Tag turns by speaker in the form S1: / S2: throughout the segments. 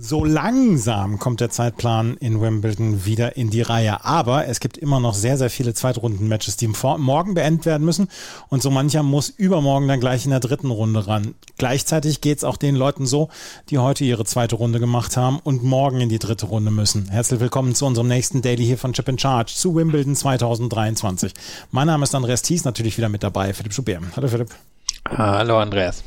S1: So langsam kommt der Zeitplan in Wimbledon wieder in die Reihe. Aber es gibt immer noch sehr, sehr viele Zweitrunden-Matches, die morgen beendet werden müssen. Und so mancher muss übermorgen dann gleich in der dritten Runde ran. Gleichzeitig geht es auch den Leuten so, die heute ihre zweite Runde gemacht haben und morgen in die dritte Runde müssen. Herzlich willkommen zu unserem nächsten Daily hier von Chip in Charge zu Wimbledon 2023. Mein Name ist Andreas Thies, natürlich wieder mit dabei, Philipp Schubert. Hallo Philipp.
S2: Hallo Andreas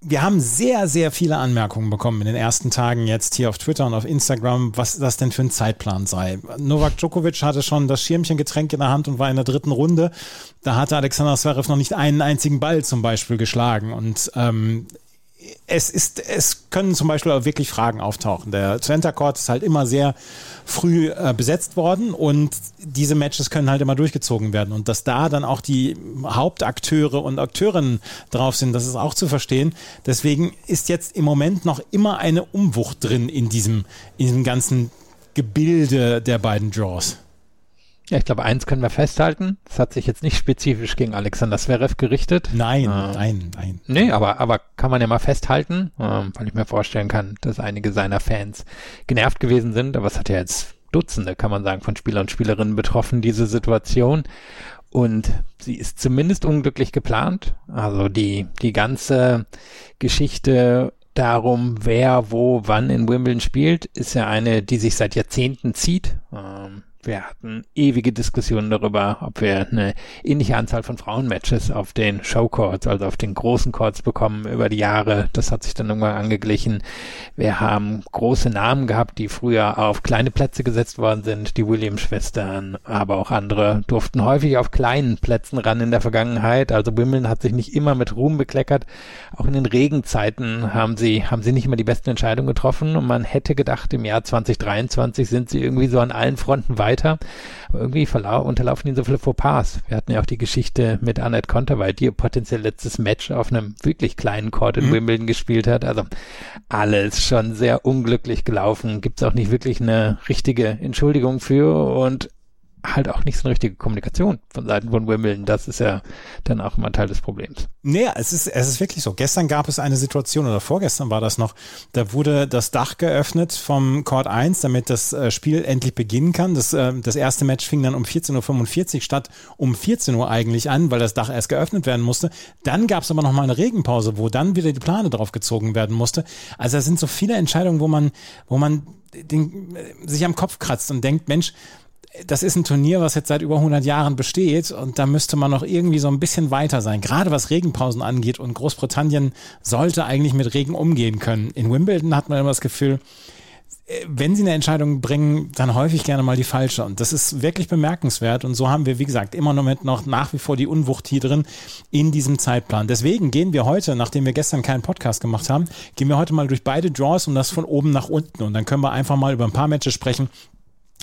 S1: wir haben sehr, sehr viele Anmerkungen bekommen in den ersten Tagen jetzt hier auf Twitter und auf Instagram, was das denn für ein Zeitplan sei. Novak Djokovic hatte schon das Schirmchengetränk in der Hand und war in der dritten Runde. Da hatte Alexander Zverev noch nicht einen einzigen Ball zum Beispiel geschlagen. Und ähm, es ist, es können zum Beispiel auch wirklich Fragen auftauchen. Der Center Court ist halt immer sehr früh äh, besetzt worden und diese Matches können halt immer durchgezogen werden. Und dass da dann auch die Hauptakteure und Akteurinnen drauf sind, das ist auch zu verstehen. Deswegen ist jetzt im Moment noch immer eine Umwucht drin in diesem, in diesem ganzen Gebilde der beiden Draws.
S2: Ja, ich glaube, eins können wir festhalten. Es hat sich jetzt nicht spezifisch gegen Alexander Zverev gerichtet.
S1: Nein, äh, nein, nein.
S2: Nee, aber, aber kann man ja mal festhalten, äh, weil ich mir vorstellen kann, dass einige seiner Fans genervt gewesen sind. Aber es hat ja jetzt Dutzende, kann man sagen, von Spieler und Spielerinnen betroffen, diese Situation. Und sie ist zumindest unglücklich geplant. Also die, die ganze Geschichte darum, wer wo wann in Wimbledon spielt, ist ja eine, die sich seit Jahrzehnten zieht. Ähm, wir hatten ewige Diskussionen darüber, ob wir eine ähnliche Anzahl von Frauenmatches auf den Showcourts, also auf den großen Courts bekommen über die Jahre. Das hat sich dann irgendwann angeglichen. Wir haben große Namen gehabt, die früher auf kleine Plätze gesetzt worden sind. Die Williams-Schwestern, aber auch andere durften häufig auf kleinen Plätzen ran in der Vergangenheit. Also Wimbledon hat sich nicht immer mit Ruhm bekleckert. Auch in den Regenzeiten haben sie, haben sie nicht immer die besten Entscheidungen getroffen. Und man hätte gedacht, im Jahr 2023 sind sie irgendwie so an allen Fronten weiter weiter. Aber irgendwie unterlaufen ihnen so viele Fauxpas. Wir hatten ja auch die Geschichte mit Annette Konterweit, die potenziell letztes Match auf einem wirklich kleinen Court in mhm. Wimbledon gespielt hat. Also alles schon sehr unglücklich gelaufen. Gibt es auch nicht wirklich eine richtige Entschuldigung für und halt auch nicht so eine richtige Kommunikation von Seiten von Wimbledon. Das ist ja dann auch immer Teil des Problems.
S1: Naja, es ist, es ist wirklich so. Gestern gab es eine Situation oder vorgestern war das noch, da wurde das Dach geöffnet vom Court 1, damit das äh, Spiel endlich beginnen kann. Das, äh, das erste Match fing dann um 14.45 Uhr statt um 14 Uhr eigentlich an, weil das Dach erst geöffnet werden musste. Dann gab es aber noch mal eine Regenpause, wo dann wieder die Plane drauf gezogen werden musste. Also es sind so viele Entscheidungen, wo man, wo man den, sich am Kopf kratzt und denkt, Mensch, das ist ein Turnier, was jetzt seit über 100 Jahren besteht und da müsste man noch irgendwie so ein bisschen weiter sein, gerade was Regenpausen angeht und Großbritannien sollte eigentlich mit Regen umgehen können. In Wimbledon hat man immer das Gefühl, äh, wenn sie eine Entscheidung bringen, dann häufig gerne mal die falsche. Und das ist wirklich bemerkenswert. Und so haben wir, wie gesagt, immer noch mit noch nach wie vor die Unwucht hier drin in diesem Zeitplan. Deswegen gehen wir heute, nachdem wir gestern keinen Podcast gemacht haben, gehen wir heute mal durch beide Draws und das von oben nach unten. Und dann können wir einfach mal über ein paar Matches sprechen,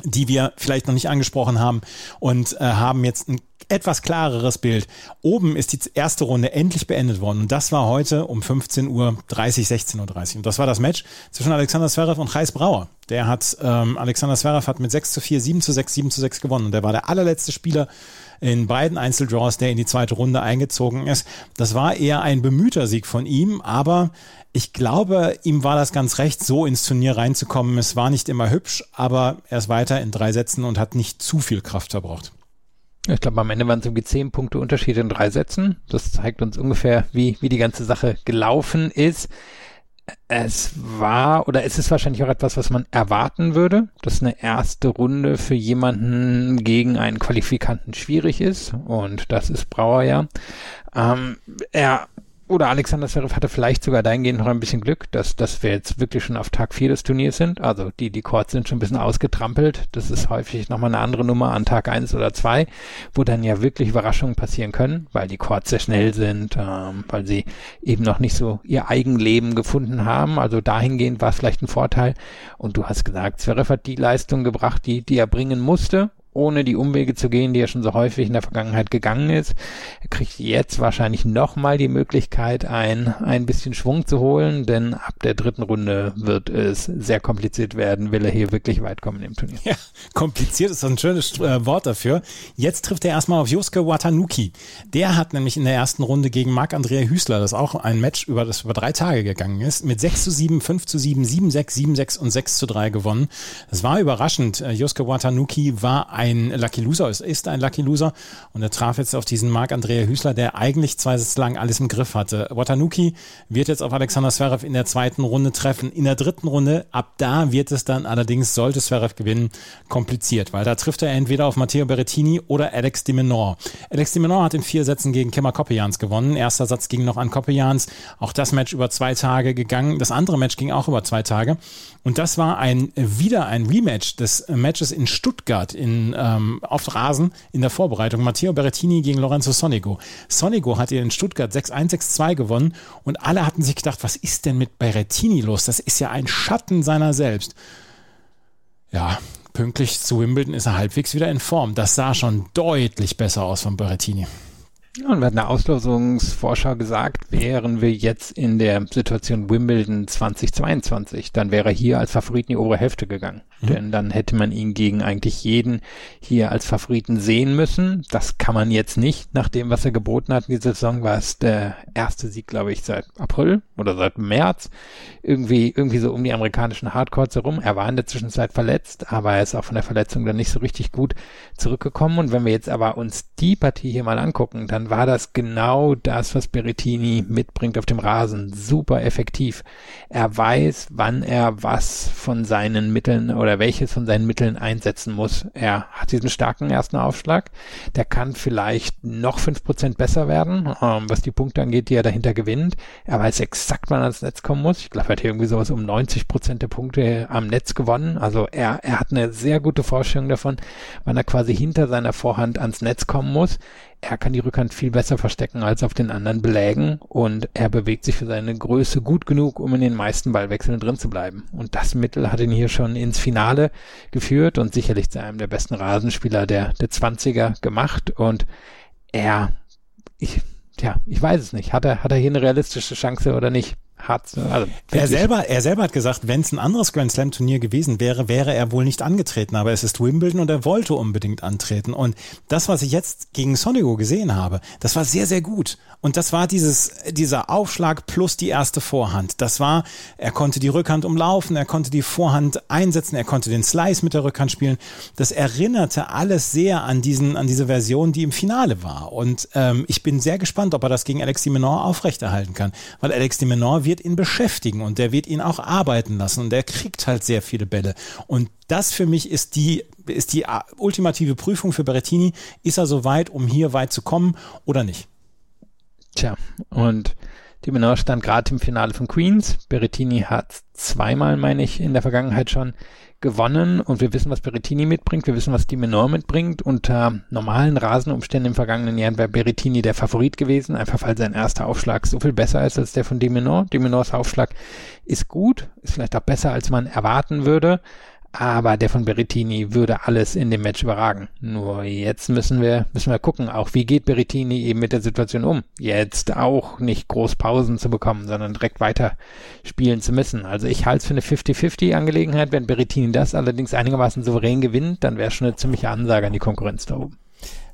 S1: die wir vielleicht noch nicht angesprochen haben und äh, haben jetzt ein etwas klareres Bild. Oben ist die erste Runde endlich beendet worden und das war heute um 15 Uhr 30, 16 Uhr 30. Und das war das Match zwischen Alexander Zverev und Reis Brauer. Der hat, ähm, Alexander Zverev hat mit 6 zu 4, 7 zu 6, 7 zu 6 gewonnen und der war der allerletzte Spieler in beiden Einzeldraws, der in die zweite Runde eingezogen ist. Das war eher ein bemühter Sieg von ihm, aber ich glaube, ihm war das ganz recht, so ins Turnier reinzukommen. Es war nicht immer hübsch, aber er ist weiter in drei Sätzen und hat nicht zu viel Kraft verbraucht.
S2: Ich glaube, am Ende waren es irgendwie zehn Punkte Unterschied in drei Sätzen. Das zeigt uns ungefähr, wie, wie die ganze Sache gelaufen ist. Es war oder es ist wahrscheinlich auch etwas, was man erwarten würde, dass eine erste Runde für jemanden gegen einen Qualifikanten schwierig ist. Und das ist Brauer ja. Ähm, er oder Alexander Zverev hatte vielleicht sogar dahingehend noch ein bisschen Glück, dass, dass wir jetzt wirklich schon auf Tag 4 des Turniers sind. Also die, die Courts sind schon ein bisschen ausgetrampelt. Das ist häufig nochmal eine andere Nummer an Tag 1 oder 2, wo dann ja wirklich Überraschungen passieren können, weil die Courts sehr schnell sind, ähm, weil sie eben noch nicht so ihr Eigenleben gefunden haben. Also dahingehend war es vielleicht ein Vorteil. Und du hast gesagt, Zverev hat die Leistung gebracht, die, die er bringen musste ohne die Umwege zu gehen, die er schon so häufig in der Vergangenheit gegangen ist. Er kriegt jetzt wahrscheinlich nochmal die Möglichkeit, ein, ein bisschen Schwung zu holen, denn ab der dritten Runde wird es sehr kompliziert werden, will er hier wirklich weit kommen im Turnier.
S1: Ja, kompliziert ist ein schönes äh, Wort dafür. Jetzt trifft er erstmal auf Josuke Watanuki. Der hat nämlich in der ersten Runde gegen Marc-Andrea Hüßler, das auch ein Match über das über drei Tage gegangen ist, mit 6 zu 7, 5 zu 7, 7 6, 7 6 und 6 zu 3 gewonnen. Das war überraschend. Äh, Josuke Watanuki war ein Lucky Loser, es ist ein Lucky Loser und er traf jetzt auf diesen Marc-Andrea Hüßler, der eigentlich zwei Sätze lang alles im Griff hatte. Watanuki wird jetzt auf Alexander Zverev in der zweiten Runde treffen. In der dritten Runde, ab da wird es dann allerdings, sollte Zverev gewinnen, kompliziert, weil da trifft er entweder auf Matteo Berrettini oder Alex de Menor. Alex de Menor hat in vier Sätzen gegen Kemmer Koppejans gewonnen. Erster Satz ging noch an Koppejans. Auch das Match über zwei Tage gegangen. Das andere Match ging auch über zwei Tage. Und das war ein wieder ein Rematch des Matches in Stuttgart in, ähm, auf Rasen in der Vorbereitung. Matteo Berrettini gegen Lorenzo Sonigo. Sonigo hat in Stuttgart 6-1, 6-2 gewonnen und alle hatten sich gedacht, was ist denn mit Berrettini los? Das ist ja ein Schatten seiner selbst. Ja, pünktlich zu Wimbledon ist er halbwegs wieder in Form. Das sah schon deutlich besser aus von Berrettini.
S2: Und wir hatten eine Auslosungsvorschau gesagt, wären wir jetzt in der Situation Wimbledon 2022, dann wäre er hier als Favorit in die obere Hälfte gegangen. Mhm. Denn dann hätte man ihn gegen eigentlich jeden hier als Favoriten sehen müssen. Das kann man jetzt nicht. Nach dem, was er geboten hat in dieser Saison, war es der erste Sieg, glaube ich, seit April oder seit März. Irgendwie, irgendwie so um die amerikanischen Hardcores herum. Er war in der Zwischenzeit verletzt, aber er ist auch von der Verletzung dann nicht so richtig gut zurückgekommen. Und wenn wir jetzt aber uns die Partie hier mal angucken, dann war das genau das, was Berettini mitbringt auf dem Rasen. Super effektiv. Er weiß, wann er was von seinen Mitteln oder welches von seinen Mitteln einsetzen muss. Er hat diesen starken ersten Aufschlag. Der kann vielleicht noch fünf Prozent besser werden, ähm, was die Punkte angeht, die er dahinter gewinnt. Er weiß exakt, wann er ans Netz kommen muss. Ich glaube, er hat hier irgendwie sowas um 90 Prozent der Punkte am Netz gewonnen. Also er, er hat eine sehr gute Vorstellung davon, wann er quasi hinter seiner Vorhand ans Netz kommen muss er kann die Rückhand viel besser verstecken als auf den anderen Belägen und er bewegt sich für seine Größe gut genug, um in den meisten Ballwechseln drin zu bleiben. Und das Mittel hat ihn hier schon ins Finale geführt und sicherlich zu einem der besten Rasenspieler der, der 20er gemacht und er, ich, ja, ich weiß es nicht. Hat er, hat er hier eine realistische Chance oder nicht? Hat. Also
S1: er selber, er selber hat gesagt, wenn es ein anderes Grand Slam Turnier gewesen wäre, wäre er wohl nicht angetreten. Aber es ist Wimbledon und er wollte unbedingt antreten. Und das, was ich jetzt gegen Sonigo gesehen habe, das war sehr, sehr gut. Und das war dieses, dieser Aufschlag plus die erste Vorhand. Das war, er konnte die Rückhand umlaufen, er konnte die Vorhand einsetzen, er konnte den Slice mit der Rückhand spielen. Das erinnerte alles sehr an diesen, an diese Version, die im Finale war. Und ähm, ich bin sehr gespannt, ob er das gegen Alex de Menor aufrechterhalten kann. Weil Alex de Menor wird ihn beschäftigen und der wird ihn auch arbeiten lassen und der kriegt halt sehr viele Bälle. Und das für mich ist die, ist die ultimative Prüfung für Berettini. Ist er so weit, um hier weit zu kommen oder nicht?
S2: Tja, und die Menor stand gerade im Finale von Queens. Berettini hat zweimal, meine ich, in der Vergangenheit schon gewonnen und wir wissen, was Berettini mitbringt, wir wissen, was die Menor mitbringt. Unter normalen Rasenumständen im vergangenen Jahr wäre Berettini der Favorit gewesen, einfach weil sein erster Aufschlag so viel besser ist als der von Dimenor. Dimenors Aufschlag ist gut, ist vielleicht auch besser, als man erwarten würde, aber der von Berrettini würde alles in dem Match überragen. Nur jetzt müssen wir, müssen wir gucken, auch wie geht Berrettini eben mit der Situation um. Jetzt auch nicht groß Pausen zu bekommen, sondern direkt weiter spielen zu müssen. Also ich halte es für eine 50-50 Angelegenheit. Wenn Berrettini das allerdings einigermaßen souverän gewinnt, dann wäre schon eine ziemliche Ansage an die Konkurrenz da oben.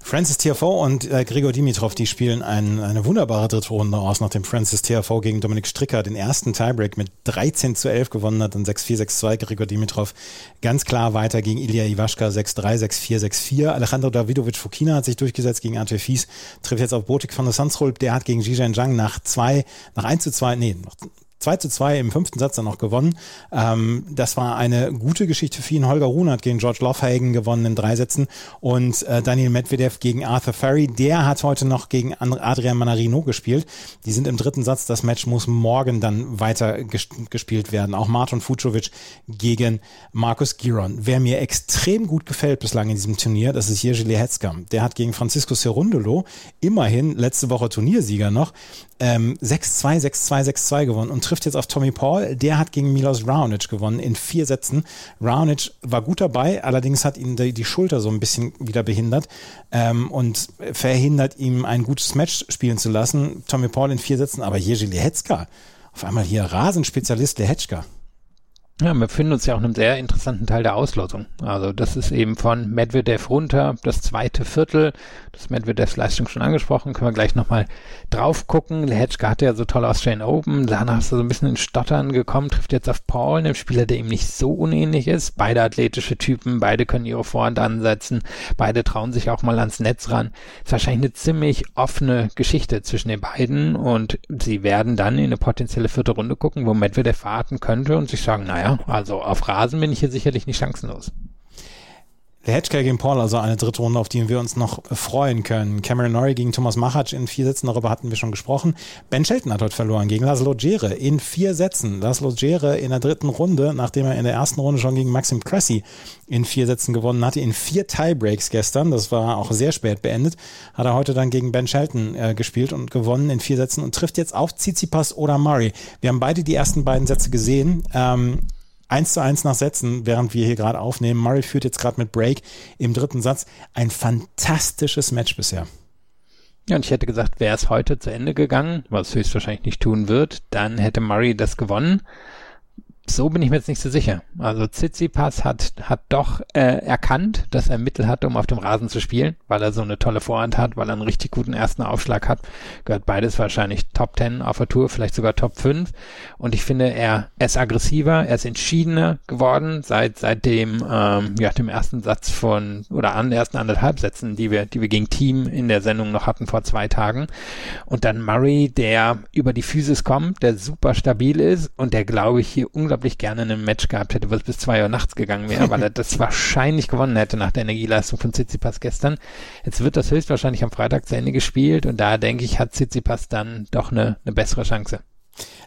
S1: Francis TFO und äh, Gregor Dimitrov, die spielen ein, eine wunderbare dritte Runde aus, nachdem Francis TFO gegen Dominik Stricker den ersten Tiebreak mit 13 zu 11 gewonnen hat und 6-4, 6-2. Gregor Dimitrov ganz klar weiter gegen Ilya Iwaschka 6-3, 6-4, 6-4. Alejandro Davidovic Fukina hat sich durchgesetzt gegen Ante Fies, trifft jetzt auf Botik von der Sansrolp. Der hat gegen Zhizhen Zhang nach zwei, nach 1 zu 2, nee, noch 2 zu 2 im fünften Satz dann noch gewonnen. Ähm, das war eine gute Geschichte für ihn. Holger Rune hat gegen George Lovehagen gewonnen in drei Sätzen und äh, Daniel Medvedev gegen Arthur Ferry. Der hat heute noch gegen Adrian Manarino gespielt. Die sind im dritten Satz. Das Match muss morgen dann weiter ges gespielt werden. Auch Martin Fucovic gegen Markus Giron. Wer mir extrem gut gefällt bislang in diesem Turnier, das ist Jerzy Lehetzka. Der hat gegen Francisco Cerundolo immerhin letzte Woche Turniersieger noch ähm, 6-2, 6-2, 6-2 gewonnen und trifft jetzt auf Tommy Paul. Der hat gegen Milos Raonic gewonnen in vier Sätzen. Raonic war gut dabei, allerdings hat ihn die, Schulter so ein bisschen wieder behindert ähm, und verhindert ihm ein gutes Match spielen zu lassen. Tommy Paul in vier Sätzen, aber Jerzy Lehetzka, auf einmal hier Rasenspezialist Lehetzka.
S2: Ja, wir befinden uns ja auch in einem sehr interessanten Teil der Auslosung. Also das ist eben von Medvedev runter, das zweite Viertel. Das Medvedevs Leistung schon angesprochen, können wir gleich nochmal drauf gucken. Lehetschka hatte ja so toll Australian Open, danach ist er so ein bisschen in Stottern gekommen, trifft jetzt auf Paul, einem Spieler, der ihm nicht so unähnlich ist. Beide athletische Typen, beide können ihre Vorhand ansetzen, beide trauen sich auch mal ans Netz ran. Ist wahrscheinlich eine ziemlich offene Geschichte zwischen den beiden und sie werden dann in eine potenzielle vierte Runde gucken, wo Medvedev warten könnte und sich sagen, naja, also auf Rasen bin ich hier sicherlich nicht chancenlos.
S1: Lehečka gegen Paul, also eine dritte Runde, auf die wir uns noch freuen können. Cameron Norrie gegen Thomas Machac in vier Sätzen, darüber hatten wir schon gesprochen. Ben Shelton hat heute verloren gegen Laszlo Djere in vier Sätzen. Laszlo Djere in der dritten Runde, nachdem er in der ersten Runde schon gegen Maxim Cressy in vier Sätzen gewonnen hatte, in vier Tiebreaks gestern, das war auch sehr spät beendet, hat er heute dann gegen Ben Shelton äh, gespielt und gewonnen in vier Sätzen und trifft jetzt auf Tsitsipas oder Murray. Wir haben beide die ersten beiden Sätze gesehen. Ähm, 1 zu 1 nach Sätzen, während wir hier gerade aufnehmen. Murray führt jetzt gerade mit Break im dritten Satz. Ein fantastisches Match bisher.
S2: Ja, und ich hätte gesagt, wäre es heute zu Ende gegangen, was höchstwahrscheinlich nicht tun wird, dann hätte Murray das gewonnen so bin ich mir jetzt nicht so sicher. Also Tsitsipas hat, hat doch äh, erkannt, dass er Mittel hat, um auf dem Rasen zu spielen, weil er so eine tolle Vorhand hat, weil er einen richtig guten ersten Aufschlag hat. Gehört beides wahrscheinlich Top 10 auf der Tour, vielleicht sogar Top 5. Und ich finde, er, er ist aggressiver, er ist entschiedener geworden seit seit dem, ähm, ja, dem ersten Satz von, oder an ersten anderthalb Sätzen, die wir, die wir gegen Team in der Sendung noch hatten vor zwei Tagen. Und dann Murray, der über die Physis kommt, der super stabil ist und der, glaube ich, hier unglaublich unglaublich gerne in einem Match gehabt hätte, was bis zwei Uhr nachts gegangen wäre, weil er das wahrscheinlich gewonnen hätte nach der Energieleistung von Tsitsipas gestern. Jetzt wird das höchstwahrscheinlich am Freitag zu Ende gespielt und da denke ich, hat Tsitsipas dann doch eine, eine bessere Chance.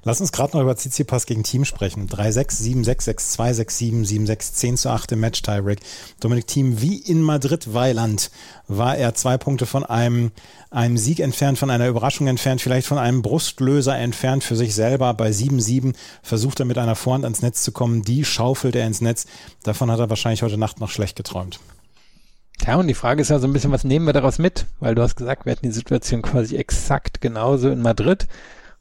S1: Lass uns gerade noch über Tsitsipas gegen Team sprechen. 3-6, 7-6, 6-2, 6-7, 7-6, 10 zu 8 im Match Tiebreak. Dominik Team wie in Madrid Weiland war er zwei Punkte von einem, einem Sieg entfernt, von einer Überraschung entfernt, vielleicht von einem Brustlöser entfernt für sich selber. Bei 7-7 versucht er mit einer Vorhand ans Netz zu kommen. Die schaufelt er ins Netz. Davon hat er wahrscheinlich heute Nacht noch schlecht geträumt.
S2: Ja, und die Frage ist ja so ein bisschen, was nehmen wir daraus mit? Weil du hast gesagt, wir hatten die Situation quasi exakt genauso in Madrid.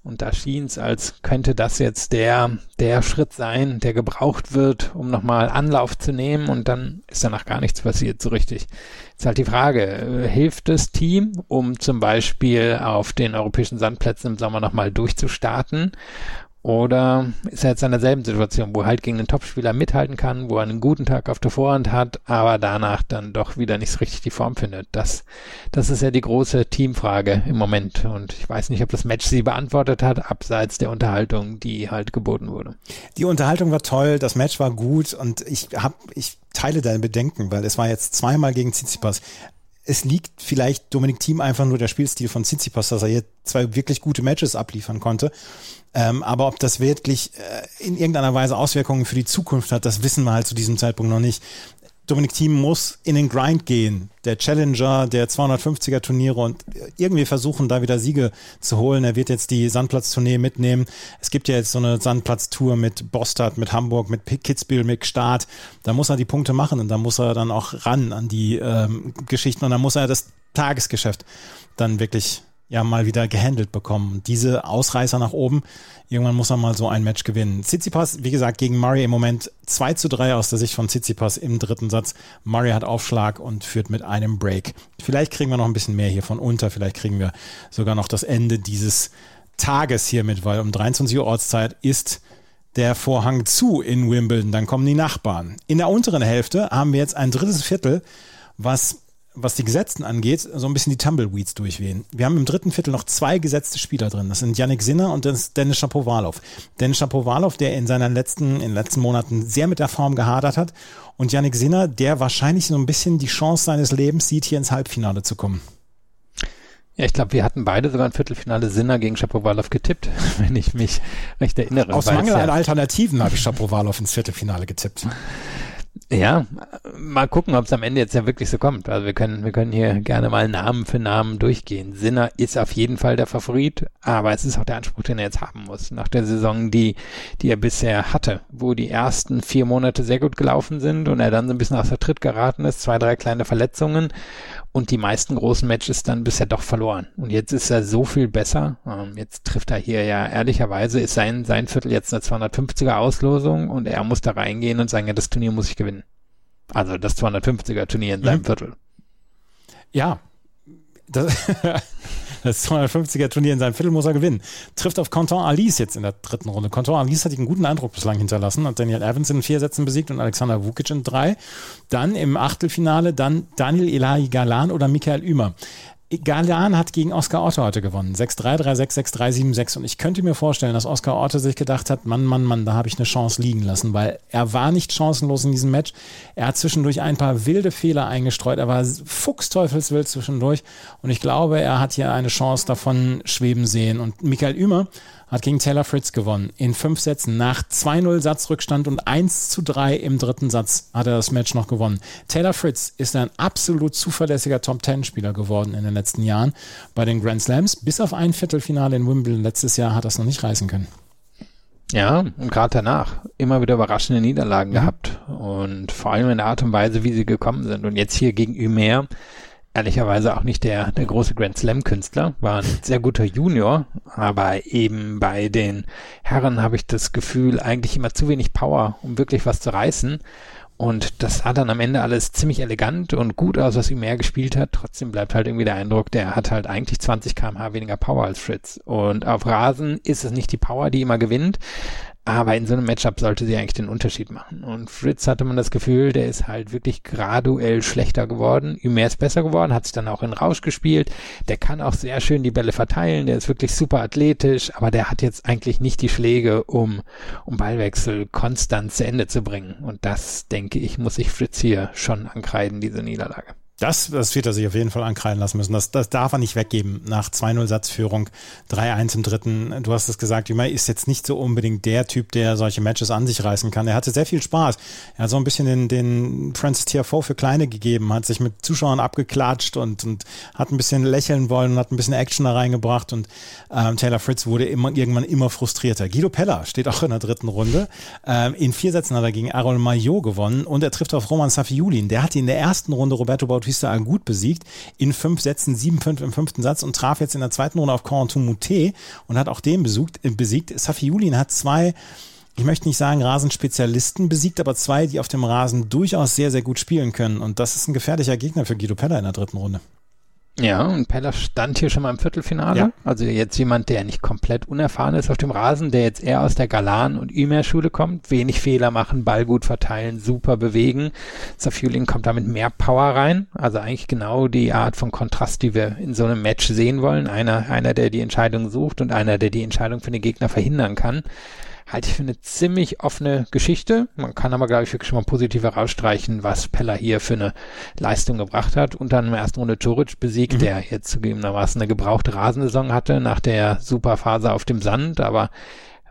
S2: Und da schien es, als könnte das jetzt der, der Schritt sein, der gebraucht wird, um nochmal Anlauf zu nehmen und dann ist danach gar nichts passiert so richtig. Jetzt halt die Frage, äh, hilft das Team, um zum Beispiel auf den europäischen Sandplätzen im Sommer nochmal durchzustarten? Oder ist er jetzt in derselben Situation, wo er halt gegen einen Topspieler mithalten kann, wo er einen guten Tag auf der Vorhand hat, aber danach dann doch wieder nicht so richtig die Form findet? Das, das ist ja die große Teamfrage im Moment. Und ich weiß nicht, ob das Match sie beantwortet hat, abseits der Unterhaltung, die halt geboten wurde.
S1: Die Unterhaltung war toll, das Match war gut und ich hab, ich teile deine Bedenken, weil es war jetzt zweimal gegen Tsitsipas es liegt vielleicht Dominik Thiem einfach nur der Spielstil von Tsitsipas, dass er hier zwei wirklich gute Matches abliefern konnte. Ähm, aber ob das wirklich äh, in irgendeiner Weise Auswirkungen für die Zukunft hat, das wissen wir halt zu diesem Zeitpunkt noch nicht. Dominik Thiem muss in den Grind gehen, der Challenger, der 250er Turniere und irgendwie versuchen, da wieder Siege zu holen. Er wird jetzt die Sandplatztournee mitnehmen. Es gibt ja jetzt so eine Sandplatztour mit Bostad, mit Hamburg, mit Kitzbühel, mit Start. Da muss er die Punkte machen und da muss er dann auch ran an die ähm, Geschichten und da muss er das Tagesgeschäft dann wirklich ja mal wieder gehandelt bekommen. Diese Ausreißer nach oben, irgendwann muss er mal so ein Match gewinnen. Tsitsipas, wie gesagt, gegen Murray im Moment 2 zu 3 aus der Sicht von Tsitsipas im dritten Satz. Murray hat Aufschlag und führt mit einem Break. Vielleicht kriegen wir noch ein bisschen mehr hier von unter, vielleicht kriegen wir sogar noch das Ende dieses Tages hier mit, weil um 23 Uhr Ortszeit ist der Vorhang zu in Wimbledon, dann kommen die Nachbarn. In der unteren Hälfte haben wir jetzt ein drittes Viertel, was was die Gesetzten angeht, so ein bisschen die Tumbleweeds durchwehen. Wir haben im dritten Viertel noch zwei gesetzte Spieler drin. Das sind Yannick Sinner und Dennis Shapovalov. Dennis Shapovalov, der in seinen letzten, in den letzten Monaten sehr mit der Form gehadert hat. Und Yannick Sinner, der wahrscheinlich so ein bisschen die Chance seines Lebens sieht, hier ins Halbfinale zu kommen.
S2: Ja, ich glaube, wir hatten beide sogar ein Viertelfinale Sinner gegen Shapovalov getippt, wenn ich mich recht erinnere.
S1: Aus Mangel ja an Alternativen habe ich Shapovalov ins Viertelfinale getippt.
S2: Ja, mal gucken, ob es am Ende jetzt ja wirklich so kommt. Also wir können, wir können hier gerne mal Namen für Namen durchgehen. Sinner ist auf jeden Fall der Favorit, aber es ist auch der Anspruch, den er jetzt haben muss. Nach der Saison, die, die er bisher hatte, wo die ersten vier Monate sehr gut gelaufen sind und er dann so ein bisschen aus der Tritt geraten ist, zwei, drei kleine Verletzungen und die meisten großen Matches dann bisher doch verloren. Und jetzt ist er so viel besser. Ähm, jetzt trifft er hier ja ehrlicherweise, ist sein, sein Viertel jetzt eine 250er Auslosung und er muss da reingehen und sagen, ja, das Turnier muss ich gewinnen. Also das 250er Turnier in seinem mhm. Viertel.
S1: Ja, das, das 250er Turnier in seinem Viertel muss er gewinnen. Trifft auf Conton Alice jetzt in der dritten Runde. Conton Alice hat einen guten Eindruck bislang hinterlassen, hat Daniel Evans in vier Sätzen besiegt und Alexander Vukic in drei. Dann im Achtelfinale dann Daniel Elahi Galan oder Michael Ümer. Galan hat gegen Oscar Otto heute gewonnen. 6-3, 3-6, 6-3, 7-6. Und ich könnte mir vorstellen, dass Oscar Otto sich gedacht hat, Mann, Mann, Mann, da habe ich eine Chance liegen lassen, weil er war nicht chancenlos in diesem Match. Er hat zwischendurch ein paar wilde Fehler eingestreut. Er war fuchsteufelswild zwischendurch. Und ich glaube, er hat hier eine Chance davon schweben sehen. Und Michael Ümer hat gegen Taylor Fritz gewonnen. In fünf Sätzen nach 2-0 Satzrückstand und 1 zu 3 im dritten Satz hat er das Match noch gewonnen. Taylor Fritz ist ein absolut zuverlässiger Top-10-Spieler geworden in den letzten Jahren bei den Grand Slams. Bis auf ein Viertelfinale in Wimbledon letztes Jahr hat er es noch nicht reißen können.
S2: Ja, und gerade danach immer wieder überraschende Niederlagen mhm. gehabt. Und vor allem in der Art und Weise, wie sie gekommen sind. Und jetzt hier gegen Ümer ehrlicherweise auch nicht der, der große Grand Slam-Künstler, war ein sehr guter Junior, aber eben bei den Herren habe ich das Gefühl, eigentlich immer zu wenig Power, um wirklich was zu reißen. Und das sah dann am Ende alles ziemlich elegant und gut aus, was ihm mehr gespielt hat. Trotzdem bleibt halt irgendwie der Eindruck, der hat halt eigentlich 20 kmh weniger Power als Fritz. Und auf Rasen ist es nicht die Power, die immer gewinnt, aber in so einem Matchup sollte sie eigentlich den Unterschied machen. Und Fritz hatte man das Gefühl, der ist halt wirklich graduell schlechter geworden. Ümer ist besser geworden, hat sich dann auch in Rausch gespielt. Der kann auch sehr schön die Bälle verteilen, der ist wirklich super athletisch, aber der hat jetzt eigentlich nicht die Schläge, um, um Ballwechsel konstant zu Ende zu bringen. Und das, denke ich, muss sich Fritz hier schon ankreiden, diese Niederlage.
S1: Das, das wird er sich auf jeden Fall ankreiden lassen müssen. Das, das darf er nicht weggeben. Nach 2-0 Satzführung, 3-1 im dritten. Du hast es gesagt, Jümer ist jetzt nicht so unbedingt der Typ, der solche Matches an sich reißen kann. Er hatte sehr viel Spaß. Er hat so ein bisschen den, den Francis TFO für Kleine gegeben, hat sich mit Zuschauern abgeklatscht und, und hat ein bisschen lächeln wollen und hat ein bisschen Action da reingebracht. Und ähm, Taylor Fritz wurde immer, irgendwann immer frustrierter. Guido Peller steht auch in der dritten Runde. Ähm, in vier Sätzen hat er gegen Arol Maillot gewonnen und er trifft auf Roman Safiulin. Der hatte in der ersten Runde Roberto Bautista Bautista gut besiegt, in fünf Sätzen 7-5 im fünften Satz und traf jetzt in der zweiten Runde auf Corentin Moutet und hat auch den besucht, äh, besiegt. Safi Julin hat zwei ich möchte nicht sagen Rasenspezialisten besiegt, aber zwei, die auf dem Rasen durchaus sehr, sehr gut spielen können. Und das ist ein gefährlicher Gegner für Guido Pella in der dritten Runde.
S2: Ja, und Peller stand hier schon mal im Viertelfinale. Ja. Also jetzt jemand, der nicht komplett unerfahren ist auf dem Rasen, der jetzt eher aus der Galan- und Ümer-Schule kommt. Wenig Fehler machen, Ball gut verteilen, super bewegen. Safiulin kommt damit mehr Power rein. Also eigentlich genau die Art von Kontrast, die wir in so einem Match sehen wollen. Einer, einer, der die Entscheidung sucht und einer, der die Entscheidung für den Gegner verhindern kann halte ich für eine ziemlich offene Geschichte. Man kann aber, glaube ich, wirklich schon mal positiv herausstreichen, was Peller hier für eine Leistung gebracht hat. Und dann im ersten Runde Turic besiegt, mhm. der jetzt zugegebenermaßen eine gebrauchte Rasensaison hatte nach der Superphase auf dem Sand, aber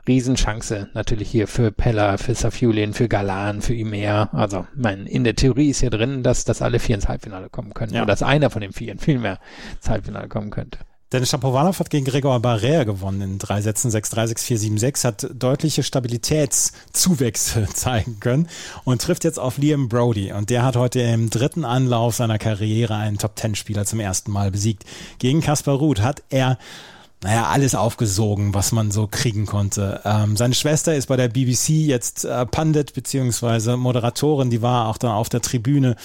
S2: Riesenchance natürlich hier für Peller, für Safiulin, für Galan, für Imer. Also, mein, in der Theorie ist ja drin, dass, dass alle vier ins Halbfinale kommen können. Ja. Oder dass einer von den vier vielmehr ins Halbfinale kommen könnte.
S1: Dennis Shapovalov hat gegen Gregor Barrère gewonnen in drei Sätzen 6-3, 6-4, 7-6, hat deutliche Stabilitätszuwächse zeigen können und trifft jetzt auf Liam Brody. Und der hat heute im dritten Anlauf seiner Karriere einen Top-10-Spieler zum ersten Mal besiegt. Gegen Kaspar Ruth hat er naja, alles aufgesogen, was man so kriegen konnte. Ähm, seine Schwester ist bei der BBC jetzt äh, Pandit beziehungsweise Moderatorin, die war auch da auf der Tribüne.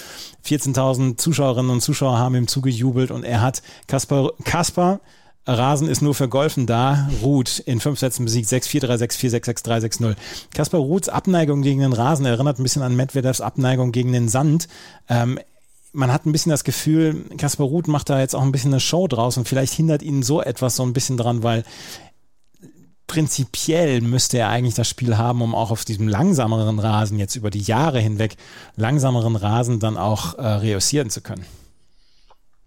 S1: 14.000 Zuschauerinnen und Zuschauer haben ihm zugejubelt und er hat Kaspar, Kaspar Rasen ist nur für Golfen da. Ruth in fünf Sätzen besiegt 6-4-3, 6-4, 6-6-3, 6-0. Kaspar Ruths Abneigung gegen den Rasen erinnert ein bisschen an Medvedevs Abneigung gegen den Sand. Ähm, man hat ein bisschen das Gefühl, Kaspar Ruth macht da jetzt auch ein bisschen eine Show draus und vielleicht hindert ihn so etwas so ein bisschen dran, weil prinzipiell müsste er eigentlich das Spiel haben, um auch auf diesem langsameren Rasen jetzt über die Jahre hinweg langsameren Rasen dann auch äh, reüssieren zu können.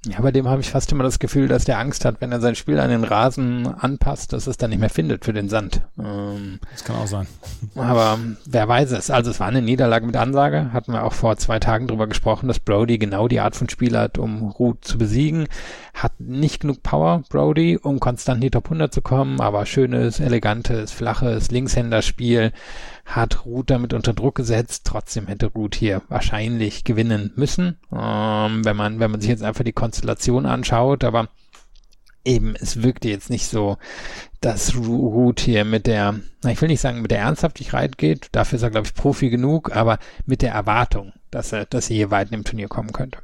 S2: Ja, bei dem habe ich fast immer das Gefühl, dass der Angst hat, wenn er sein Spiel an den Rasen anpasst, dass es dann nicht mehr findet für den Sand.
S1: Ähm, das kann auch sein.
S2: Aber wer weiß es. Also es war eine Niederlage mit Ansage. Hatten wir auch vor zwei Tagen drüber gesprochen, dass Brody genau die Art von Spiel hat, um Ruth zu besiegen. Hat nicht genug Power, Brody, um konstant in die Top 100 zu kommen, aber schönes, elegantes, flaches Linkshänderspiel hat Ruth damit unter Druck gesetzt. Trotzdem hätte Ruth hier wahrscheinlich gewinnen müssen, ähm, wenn man, wenn man sich jetzt einfach die Konstellation anschaut. Aber eben, es wirkte jetzt nicht so, dass Ruth hier mit der, na, ich will nicht sagen, mit der Ernsthaftigkeit geht. Dafür ist er, glaube ich, Profi genug, aber mit der Erwartung, dass er, dass er hier weit im Turnier kommen könnte.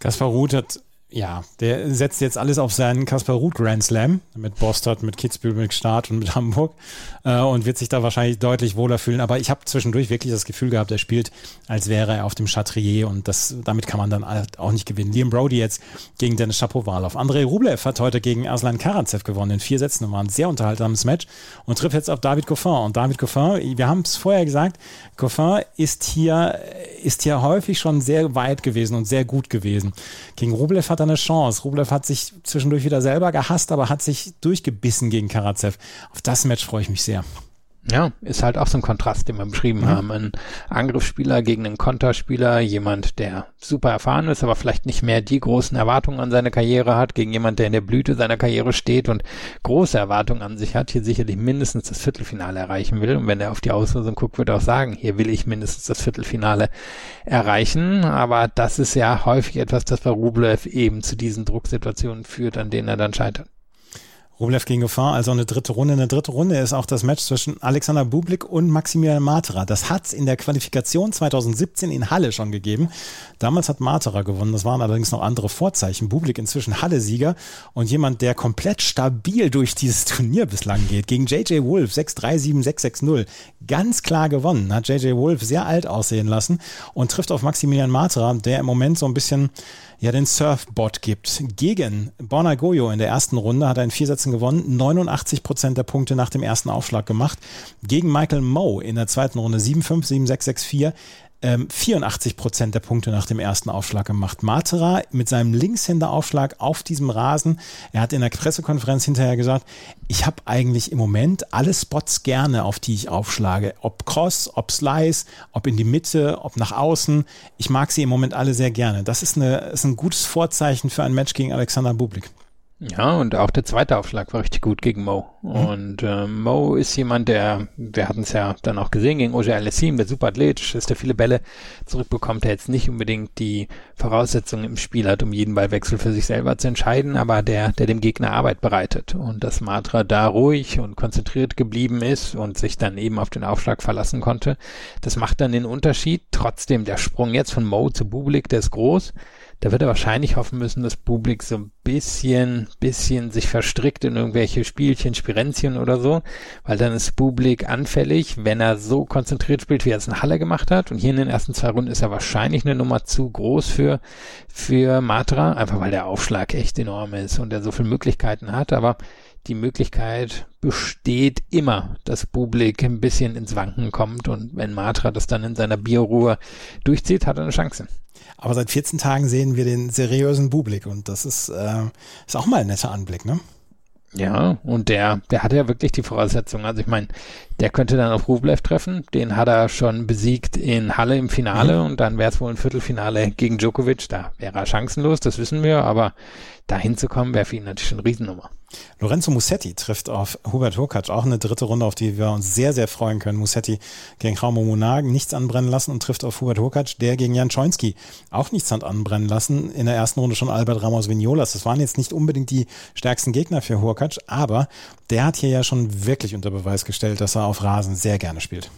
S1: Kaspar Ruth hat ja, der setzt jetzt alles auf seinen Kaspar Ruth Grand Slam mit Bostad, mit Kitzbühel, mit Start und mit Hamburg äh, und wird sich da wahrscheinlich deutlich wohler fühlen. Aber ich habe zwischendurch wirklich das Gefühl gehabt, er spielt, als wäre er auf dem Chatrier und das, damit kann man dann halt auch nicht gewinnen. Liam Brody jetzt gegen Dennis Shapovalov. Andrei Rublev hat heute gegen Aslan Karatsev gewonnen in vier Sätzen und war ein sehr unterhaltsames Match und trifft jetzt auf David Goffin. Und David Goffin, wir haben es vorher gesagt, Goffin ist hier, ist hier häufig schon sehr weit gewesen und sehr gut gewesen. Gegen Rublev hat er eine Chance. Rublev hat sich zwischendurch wieder selber gehasst, aber hat sich durchgebissen gegen Karatsev. Auf das Match freue ich mich sehr.
S2: Ja, ist halt auch so ein Kontrast, den wir beschrieben mhm. haben. Ein Angriffsspieler gegen einen Konterspieler, jemand, der super erfahren ist, aber vielleicht nicht mehr die großen Erwartungen an seine Karriere hat, gegen jemand, der in der Blüte seiner Karriere steht und große Erwartungen an sich hat, hier sicherlich mindestens das Viertelfinale erreichen will. Und wenn er auf die Auslösung guckt, wird er auch sagen, hier will ich mindestens das Viertelfinale erreichen. Aber das ist ja häufig etwas, das bei Rublev eben zu diesen Drucksituationen führt, an denen er dann scheitert.
S1: Rublev gegen Gefahr, also eine dritte Runde. Eine dritte Runde ist auch das Match zwischen Alexander Bublik und Maximilian Matera. Das hat es in der Qualifikation 2017 in Halle schon gegeben. Damals hat Matera gewonnen. Das waren allerdings noch andere Vorzeichen. Bublik inzwischen Halle-Sieger und jemand, der komplett stabil durch dieses Turnier bislang geht. Gegen JJ Wolf 6-3, 7-6-6-0. Ganz klar gewonnen. Hat JJ Wolf sehr alt aussehen lassen und trifft auf Maximilian Matera, der im Moment so ein bisschen ja den Surfbot gibt. Gegen Borna Goyo in der ersten Runde hat er in vier Sätzen gewonnen, 89 Prozent der Punkte nach dem ersten Aufschlag gemacht. Gegen Michael Moe in der zweiten Runde 7-5, 7-6, 6-4 ähm, 84 Prozent der Punkte nach dem ersten Aufschlag gemacht. Matera mit seinem Linkshänderaufschlag auf diesem Rasen. Er hat in der Pressekonferenz hinterher gesagt, ich habe eigentlich im Moment alle Spots gerne, auf die ich aufschlage. Ob Cross, ob Slice, ob in die Mitte, ob nach außen. Ich mag sie im Moment alle sehr gerne. Das ist, eine, ist ein gutes Vorzeichen für ein Match gegen Alexander Bublik.
S2: Ja, und auch der zweite Aufschlag war richtig gut gegen Mo. Mhm. Und äh, Mo ist jemand, der, wir hatten es ja dann auch gesehen gegen Oje Alessim, der super athletisch ist, der viele Bälle zurückbekommt, der jetzt nicht unbedingt die Voraussetzungen im Spiel hat, um jeden Ballwechsel für sich selber zu entscheiden, aber der, der dem Gegner Arbeit bereitet. Und dass Matra da ruhig und konzentriert geblieben ist und sich dann eben auf den Aufschlag verlassen konnte, das macht dann den Unterschied. Trotzdem, der Sprung jetzt von Mo zu Bublik, der ist groß da wird er wahrscheinlich hoffen müssen, dass Publik so ein bisschen, bisschen sich verstrickt in irgendwelche Spielchen, Spirenzchen oder so, weil dann ist Publik anfällig, wenn er so konzentriert spielt, wie er es in Halle gemacht hat. Und hier in den ersten zwei Runden ist er wahrscheinlich eine Nummer zu groß für, für Matra, einfach weil der Aufschlag echt enorm ist und er so viele Möglichkeiten hat. Aber die Möglichkeit besteht immer, dass Publik ein bisschen ins Wanken kommt und wenn Matra das dann in seiner Bioruhe durchzieht, hat er eine Chance.
S1: Aber seit 14 Tagen sehen wir den seriösen Bublik und das ist, äh, ist auch mal ein netter Anblick, ne?
S2: Ja, und der, der hat ja wirklich die Voraussetzungen. Also ich meine, der könnte dann auf Rublev treffen. Den hat er schon besiegt in Halle im Finale mhm. und dann wäre es wohl ein Viertelfinale gegen Djokovic. Da wäre er chancenlos, das wissen wir, aber da hinzukommen wäre für ihn natürlich schon eine Riesennummer.
S1: Lorenzo Musetti trifft auf Hubert Hurkacz, auch eine dritte Runde, auf die wir uns sehr, sehr freuen können. Musetti gegen Raumo Monagen nichts anbrennen lassen und trifft auf Hubert Hurkacz, der gegen Jan Schoinski auch nichts hat anbrennen lassen. In der ersten Runde schon Albert Ramos Vignolas. Das waren jetzt nicht unbedingt die stärksten Gegner für Hurkacz, aber der hat hier ja schon wirklich unter Beweis gestellt, dass er auf Rasen sehr gerne spielt.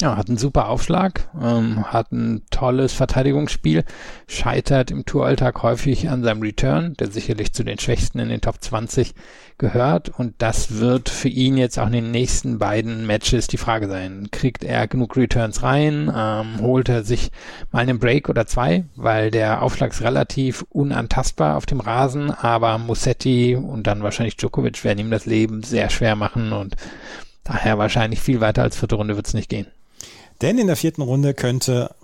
S2: Ja, hat einen super Aufschlag, ähm, hat ein tolles Verteidigungsspiel, scheitert im Touralltag häufig an seinem Return, der sicherlich zu den Schwächsten in den Top 20 gehört. Und das wird für ihn jetzt auch in den nächsten beiden Matches die Frage sein. Kriegt er genug Returns rein? Ähm, holt er sich mal einen Break oder zwei? Weil der Aufschlag ist relativ unantastbar auf dem Rasen, aber Musetti und dann wahrscheinlich Djokovic werden ihm das Leben sehr schwer machen und daher wahrscheinlich viel weiter als vierte Runde wird es nicht gehen.
S1: Denn in der vierten Runde könnte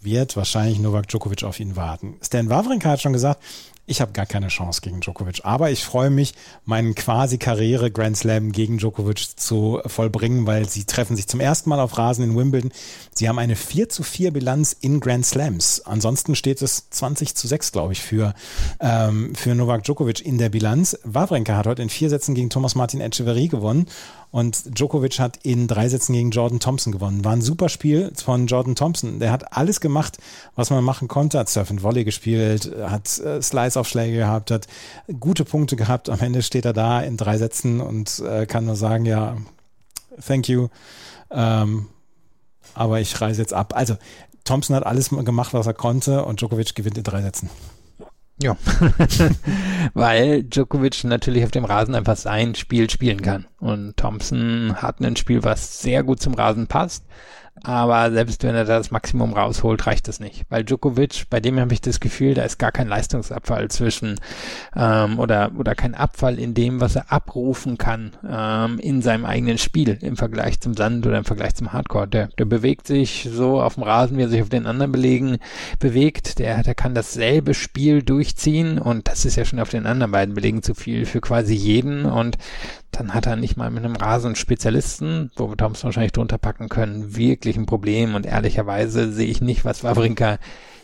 S1: wird wahrscheinlich Novak Djokovic auf ihn warten. Stan Wawrinka hat schon gesagt, ich habe gar keine Chance gegen Djokovic. Aber ich freue mich, meinen quasi Karriere Grand Slam gegen Djokovic zu vollbringen, weil sie treffen sich zum ersten Mal auf Rasen in Wimbledon. Sie haben eine 4 zu 4 Bilanz in Grand Slams. Ansonsten steht es 20 zu 6, glaube ich, für, ähm, für Novak Djokovic in der Bilanz. Wawrinka hat heute in vier Sätzen gegen Thomas Martin Echeverry gewonnen und Djokovic hat in drei Sätzen gegen Jordan Thompson gewonnen. War ein super Spiel von Jordan Thompson. Der hat alles gemacht, was man machen konnte. Hat Surf and Volley gespielt, hat äh, Slice-Aufschläge gehabt, hat gute Punkte gehabt. Am Ende steht er da in drei Sätzen und äh, kann nur sagen, ja, thank you. Ähm, aber ich reise jetzt ab. Also Thompson hat alles gemacht, was er konnte und Djokovic gewinnt in drei Sätzen.
S2: Ja, weil Djokovic natürlich auf dem Rasen einfach sein Spiel spielen kann. Und Thompson hat ein Spiel, was sehr gut zum Rasen passt, aber selbst wenn er das Maximum rausholt, reicht das nicht. Weil Djokovic, bei dem habe ich das Gefühl, da ist gar kein Leistungsabfall zwischen ähm, oder, oder kein Abfall in dem, was er abrufen kann ähm, in seinem eigenen Spiel im Vergleich zum Sand oder im Vergleich zum Hardcore. Der, der bewegt sich so auf dem Rasen, wie er sich auf den anderen Belegen bewegt. Der, der kann dasselbe Spiel durchziehen und das ist ja schon auf den anderen beiden Belegen zu viel für quasi jeden und dann hat er nicht mal mit einem Rasenspezialisten, wo wir Thompson wahrscheinlich drunter packen können, wirklich ein Problem. Und ehrlicherweise sehe ich nicht, was Wawrinka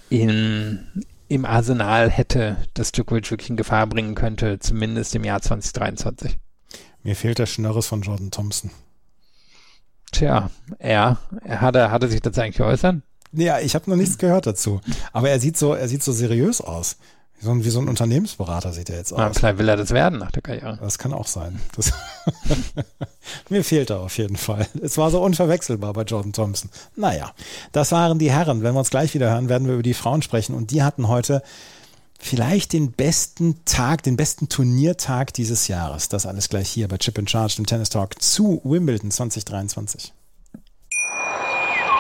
S2: in, im Arsenal hätte, das Djokovic wirklich in Gefahr bringen könnte, zumindest im Jahr 2023.
S1: Mir fehlt der Schnörres von Jordan Thompson.
S2: Tja, er, er hat, er, hat er sich dazu eigentlich geäußert?
S1: Ja, ich habe noch nichts gehört dazu. Aber er sieht so, er sieht so seriös aus. Wie so, ein, wie so ein Unternehmensberater sieht er jetzt aus.
S2: Na, vielleicht will er das werden nach der Karriere.
S1: Das kann auch sein. Mir fehlt er auf jeden Fall. Es war so unverwechselbar bei Jordan Thompson. Naja, das waren die Herren. Wenn wir uns gleich wieder hören, werden wir über die Frauen sprechen. Und die hatten heute vielleicht den besten Tag, den besten Turniertag dieses Jahres. Das alles gleich hier bei Chip in Charge, dem Tennis Talk zu Wimbledon 2023.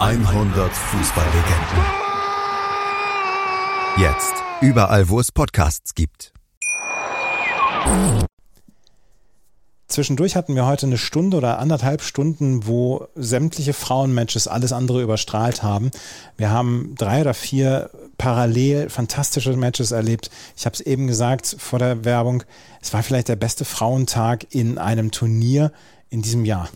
S3: 100 Fußballlegenden. Jetzt. Überall, wo es Podcasts gibt.
S1: Zwischendurch hatten wir heute eine Stunde oder anderthalb Stunden, wo sämtliche Frauenmatches alles andere überstrahlt haben. Wir haben drei oder vier parallel fantastische Matches erlebt. Ich habe es eben gesagt vor der Werbung, es war vielleicht der beste Frauentag in einem Turnier in diesem Jahr.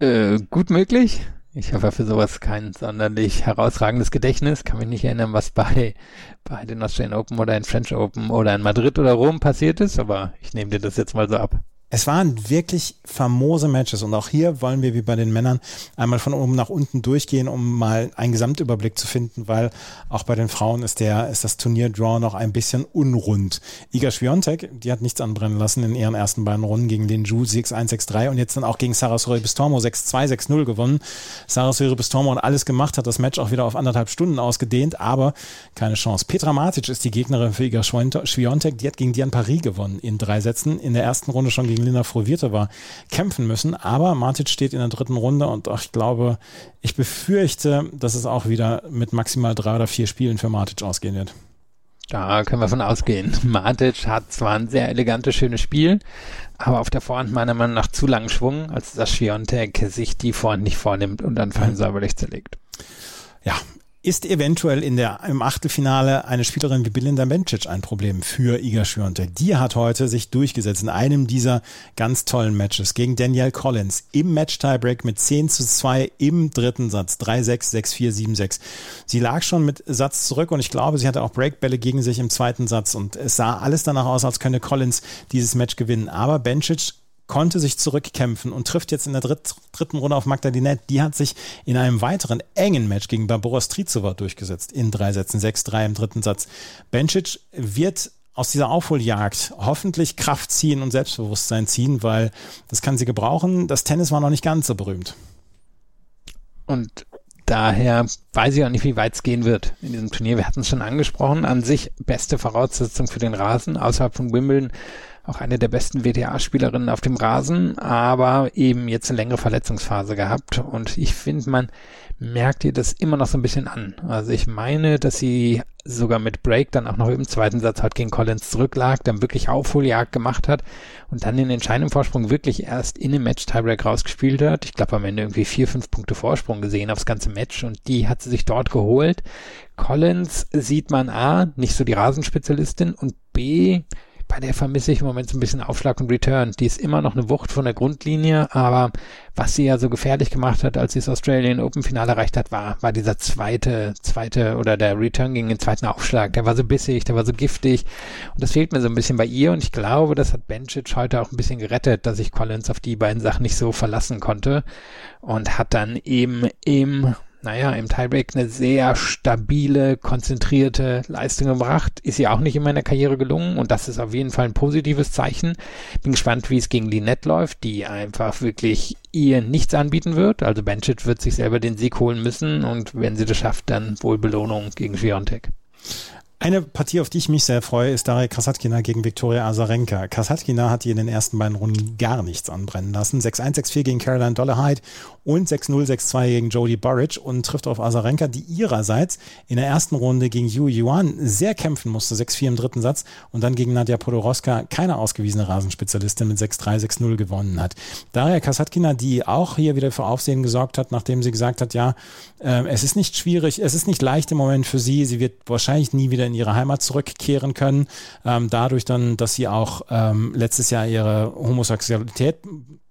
S2: Äh, gut möglich. Ich habe für sowas kein sonderlich herausragendes Gedächtnis, kann mich nicht erinnern, was bei, bei den Australian Open oder in French Open oder in Madrid oder Rom passiert ist, aber ich nehme dir das jetzt mal so ab.
S1: Es waren wirklich famose Matches und auch hier wollen wir wie bei den Männern einmal von oben nach unten durchgehen, um mal einen Gesamtüberblick zu finden, weil auch bei den Frauen ist der ist das Turnier-Draw noch ein bisschen unrund. Iga Swiatek, die hat nichts anbrennen lassen in ihren ersten beiden Runden gegen den Ju 6-1, 6-3 und jetzt dann auch gegen Sarah Bistormo 6-2, 6-0 gewonnen. Sarah Bistormo hat alles gemacht, hat das Match auch wieder auf anderthalb Stunden ausgedehnt, aber keine Chance. Petra Matic ist die Gegnerin für Iga Swiatek, die hat gegen Diane Paris gewonnen in drei Sätzen, in der ersten Runde schon gegen gegen Lina Frovirtova kämpfen müssen. Aber Matic steht in der dritten Runde und ich glaube, ich befürchte, dass es auch wieder mit maximal drei oder vier Spielen für Matic ausgehen wird.
S2: Da können wir von ausgehen. Matic hat zwar ein sehr elegantes, schönes Spiel, aber auf der Vorhand meiner Meinung nach zu langen Schwung, als dass Schiontek sich die Vorhand nicht vornimmt und dann fein säuberlich zerlegt.
S1: Ja, ist eventuell in der, im Achtelfinale eine Spielerin wie Belinda Bencic ein Problem für Iga Swiatek. Die hat heute sich durchgesetzt in einem dieser ganz tollen Matches gegen Danielle Collins im Match-Tiebreak mit 10 zu 2 im dritten Satz. 3-6, 6-4, 7-6. Sie lag schon mit Satz zurück und ich glaube, sie hatte auch Breakbälle gegen sich im zweiten Satz und es sah alles danach aus, als könne Collins dieses Match gewinnen. Aber Bencic konnte sich zurückkämpfen und trifft jetzt in der dritt, dritten Runde auf Magdalena. Die hat sich in einem weiteren engen Match gegen Barbora Strizova durchgesetzt in drei Sätzen, 6-3 im dritten Satz. Bencic wird aus dieser Aufholjagd hoffentlich Kraft ziehen und Selbstbewusstsein ziehen, weil das kann sie gebrauchen. Das Tennis war noch nicht ganz so berühmt.
S2: Und daher weiß ich auch nicht, wie weit es gehen wird in diesem Turnier. Wir hatten es schon angesprochen. An sich beste Voraussetzung für den Rasen außerhalb von Wimbledon auch eine der besten WTA-Spielerinnen auf dem Rasen, aber eben jetzt eine längere Verletzungsphase gehabt. Und ich finde, man merkt ihr das immer noch so ein bisschen an. Also ich meine, dass sie sogar mit Break dann auch noch im zweiten Satz halt gegen Collins zurücklag, dann wirklich Aufholjagd gemacht hat und dann den entscheidenden Vorsprung wirklich erst in dem Match Tiebreak rausgespielt hat. Ich glaube am Ende irgendwie vier, fünf Punkte Vorsprung gesehen aufs ganze Match und die hat sie sich dort geholt. Collins sieht man A, nicht so die Rasenspezialistin und B, bei der vermisse ich im Moment so ein bisschen Aufschlag und Return. Die ist immer noch eine Wucht von der Grundlinie, aber was sie ja so gefährlich gemacht hat, als sie das Australian Open Finale erreicht hat, war, war dieser zweite, zweite oder der Return gegen den zweiten Aufschlag. Der war so bissig, der war so giftig und das fehlt mir so ein bisschen bei ihr und ich glaube, das hat Bencic heute auch ein bisschen gerettet, dass ich Collins auf die beiden Sachen nicht so verlassen konnte und hat dann eben im naja, im Tiebreak eine sehr stabile, konzentrierte Leistung gebracht. Ist ja auch nicht in meiner Karriere gelungen und das ist auf jeden Fall ein positives Zeichen. Bin gespannt, wie es gegen Linette läuft, die einfach wirklich ihr nichts anbieten wird. Also Bencic wird sich selber den Sieg holen müssen und wenn sie das schafft, dann wohl Belohnung gegen Schwiontek.
S1: Eine Partie, auf die ich mich sehr freue, ist Daria Krasatkina gegen Viktoria Azarenka. Krasatkina hat hier in den ersten beiden Runden gar nichts anbrennen lassen. 6-1, 6-4 gegen Caroline Dollarhide und 6-0, 6-2 gegen Jodie Burridge und trifft auf Azarenka, die ihrerseits in der ersten Runde gegen Yu Yuan sehr kämpfen musste. 6-4 im dritten Satz und dann gegen Nadja Podoroska, keine ausgewiesene Rasenspezialistin, mit 6-3, 6-0 gewonnen hat. Daria Krasatkina, die auch hier wieder für Aufsehen gesorgt hat, nachdem sie gesagt hat, ja, äh, es ist nicht schwierig, es ist nicht leicht im Moment für sie. Sie wird wahrscheinlich nie wieder in ihre Heimat zurückkehren können. Ähm, dadurch dann, dass sie auch ähm, letztes Jahr ihre Homosexualität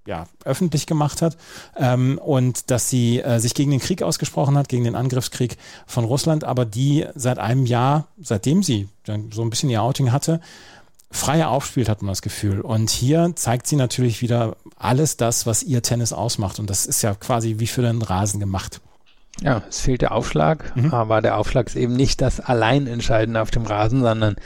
S1: ja, öffentlich gemacht hat ähm, und dass sie äh, sich gegen den Krieg ausgesprochen hat, gegen den Angriffskrieg von Russland, aber die seit einem Jahr, seitdem sie dann so ein bisschen ihr Outing hatte, freier aufspielt, hat man das Gefühl. Und hier zeigt sie natürlich wieder alles das, was ihr Tennis ausmacht. Und das ist ja quasi wie für den Rasen gemacht.
S2: Ja, es fehlt der Aufschlag, mhm. aber der Aufschlag ist eben nicht das allein Entscheidende auf dem Rasen, sondern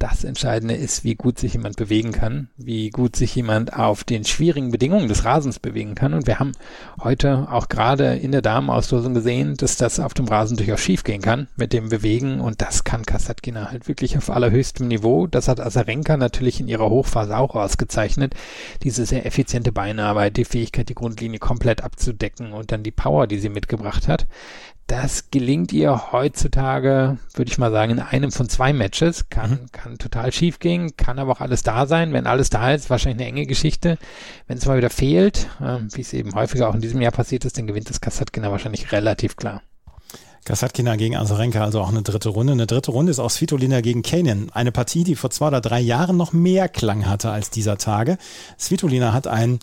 S2: das Entscheidende ist, wie gut sich jemand bewegen kann, wie gut sich jemand auf den schwierigen Bedingungen des Rasens bewegen kann. Und wir haben heute auch gerade in der Damenauslosung gesehen, dass das auf dem Rasen durchaus schief gehen kann mit dem Bewegen. Und das kann Kasatkina halt wirklich auf allerhöchstem Niveau. Das hat Asarenka natürlich in ihrer Hochphase auch ausgezeichnet. Diese sehr effiziente Beinarbeit, die Fähigkeit, die Grundlinie komplett abzudecken und dann die Power, die sie mitgebracht hat. Das gelingt ihr heutzutage, würde ich mal sagen, in einem von zwei Matches. Kann, mhm. kann total schief gehen, kann aber auch alles da sein. Wenn alles da ist, wahrscheinlich eine enge Geschichte. Wenn es mal wieder fehlt, äh, wie es eben häufiger auch in diesem Jahr passiert ist, dann gewinnt das Kassatkina wahrscheinlich relativ klar.
S1: Kasatkina gegen Azarenka, also auch eine dritte Runde. Eine dritte Runde ist auch Svitolina gegen Kanin. Eine Partie, die vor zwei oder drei Jahren noch mehr Klang hatte als dieser Tage. Svitolina hat ein